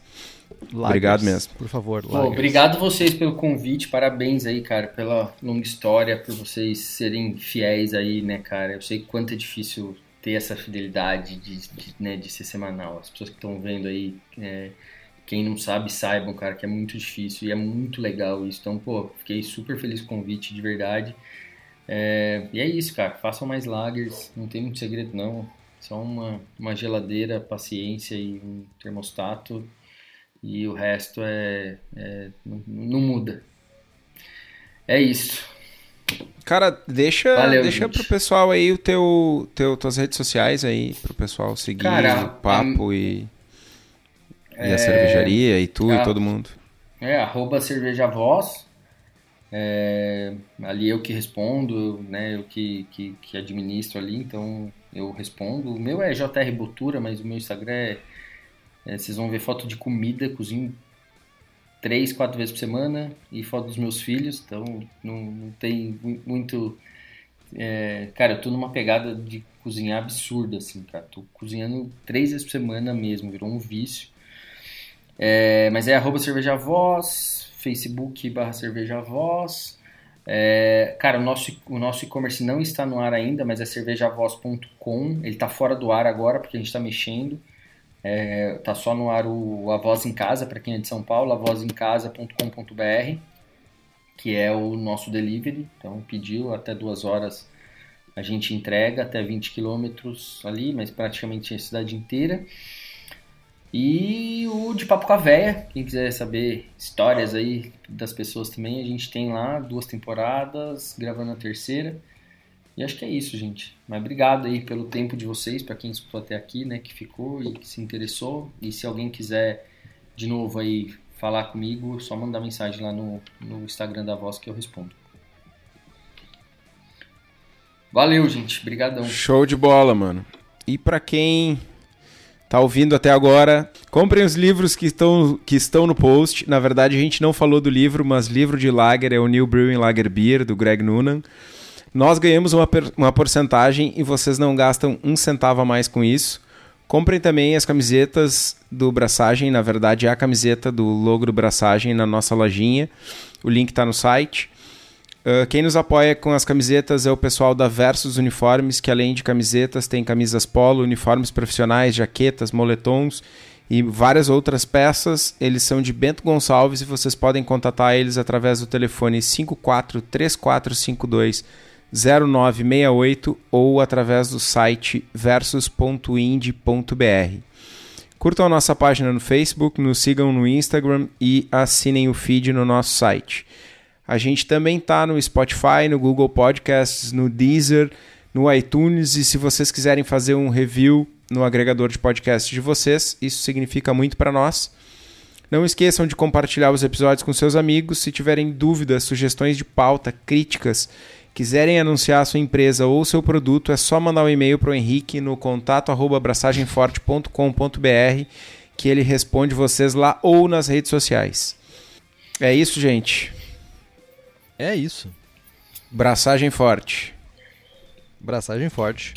Lagers, Obrigado mesmo. Por favor, Pô, obrigado vocês pelo convite, parabéns aí, cara, pela longa história, por vocês serem fiéis aí, né, cara? Eu sei quanto é difícil ter essa fidelidade de, de, né, de ser semanal. As pessoas que estão vendo aí, é, quem não sabe, saibam, cara, que é muito difícil e é muito legal isso. Então, pô, fiquei super feliz com o convite, de verdade. É, e é isso, cara, façam mais lagers, não tem muito segredo não. Só uma, uma geladeira, paciência e um termostato e o resto é, é- não, não muda. É isso. Cara, deixa, Valeu, deixa gente. pro pessoal aí o teu, teu tuas redes sociais aí, pro pessoal seguir Cara, o papo e, e é, a cervejaria e tu e ah, todo mundo. É, arroba cerveja voz. É, ali eu que respondo, eu, né, eu que, que, que administro ali, então eu respondo. O meu é JR Botura, mas o meu Instagram é, é, Vocês vão ver foto de comida, cozinho três, quatro vezes por semana e foto dos meus filhos, então não, não tem mu- muito. é, cara, eu tô numa pegada de cozinhar absurda, assim, cara. Tô cozinhando três vezes por semana mesmo, virou um vício. É, mas é arroba cerveja voz, facebook barra cerveja voz. É, cara, o nosso, o nosso e-commerce não está no ar ainda, mas é cervejavoz.com. Ele está fora do ar agora porque a gente está mexendo. É, tá só no ar o A Voz em Casa, para quem é de São Paulo, avozencasa.com.br, que é o nosso delivery. Então, pediu até duas horas a gente entrega, até 20 quilômetros ali, mas praticamente a cidade inteira. E o de Papo com a Véia, quem quiser saber histórias aí das pessoas também, a gente tem lá duas temporadas, gravando a terceira. E acho que é isso, gente. Mas obrigado aí pelo tempo de vocês, para quem escutou até aqui, né, que ficou e que se interessou. E se alguém quiser de novo aí falar comigo, é só mandar mensagem lá no, no Instagram da Voz que eu respondo. Valeu, gente. Obrigadão. Show de bola, mano. E pra quem tá ouvindo até agora, comprem os livros que estão, que estão no post. Na verdade, a gente não falou do livro, mas livro de Lager é o New Brewing Lager Beer, do Greg Noonan. Nós ganhamos uma, uma porcentagem e vocês não gastam um centavo a mais com isso. Comprem também as camisetas do Braçagem, na verdade é a camiseta do logo do Braçagem na nossa lojinha. O link está no site. Uh, quem nos apoia com as camisetas é o pessoal da Versus Uniformes, que além de camisetas tem camisas polo, uniformes profissionais, jaquetas, moletons e várias outras peças. Eles são de Bento Gonçalves e vocês podem contatar eles através do telefone 543452 0968 ou através do site versus.ind.br. Curtam a nossa página no Facebook, nos sigam no Instagram e assinem o feed no nosso site. A gente também está no Spotify, no Google Podcasts, no Deezer, no iTunes e se vocês quiserem fazer um review no agregador de podcast de vocês. Isso significa muito para nós. Não esqueçam de compartilhar os episódios com seus amigos. Se tiverem dúvidas, sugestões de pauta, críticas, quiserem anunciar a sua empresa ou seu produto, é só mandar um e-mail para o Henrique no contato abraçagemforte.com.br que ele responde vocês lá ou nas redes sociais. É isso, gente. É isso. Braçagem forte. Braçagem forte.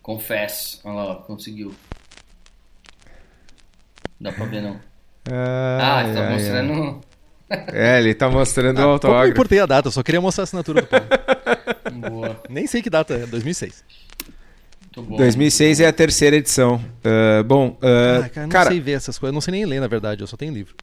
Confesso. Olha lá, conseguiu. Dá pra ver, não. Ah, Ah, tá mostrando. [laughs] É, ele tá mostrando o Ah, me autógrafo. importei a data, eu só queria mostrar a assinatura do Paulo. [laughs] Boa. Nem sei que data é, 2006. Muito bom. 2006 é a terceira edição. Ah, bom, ah, Ah, cara, não cara, sei ver essas coisas, eu não sei nem ler, na verdade, eu só tenho livro.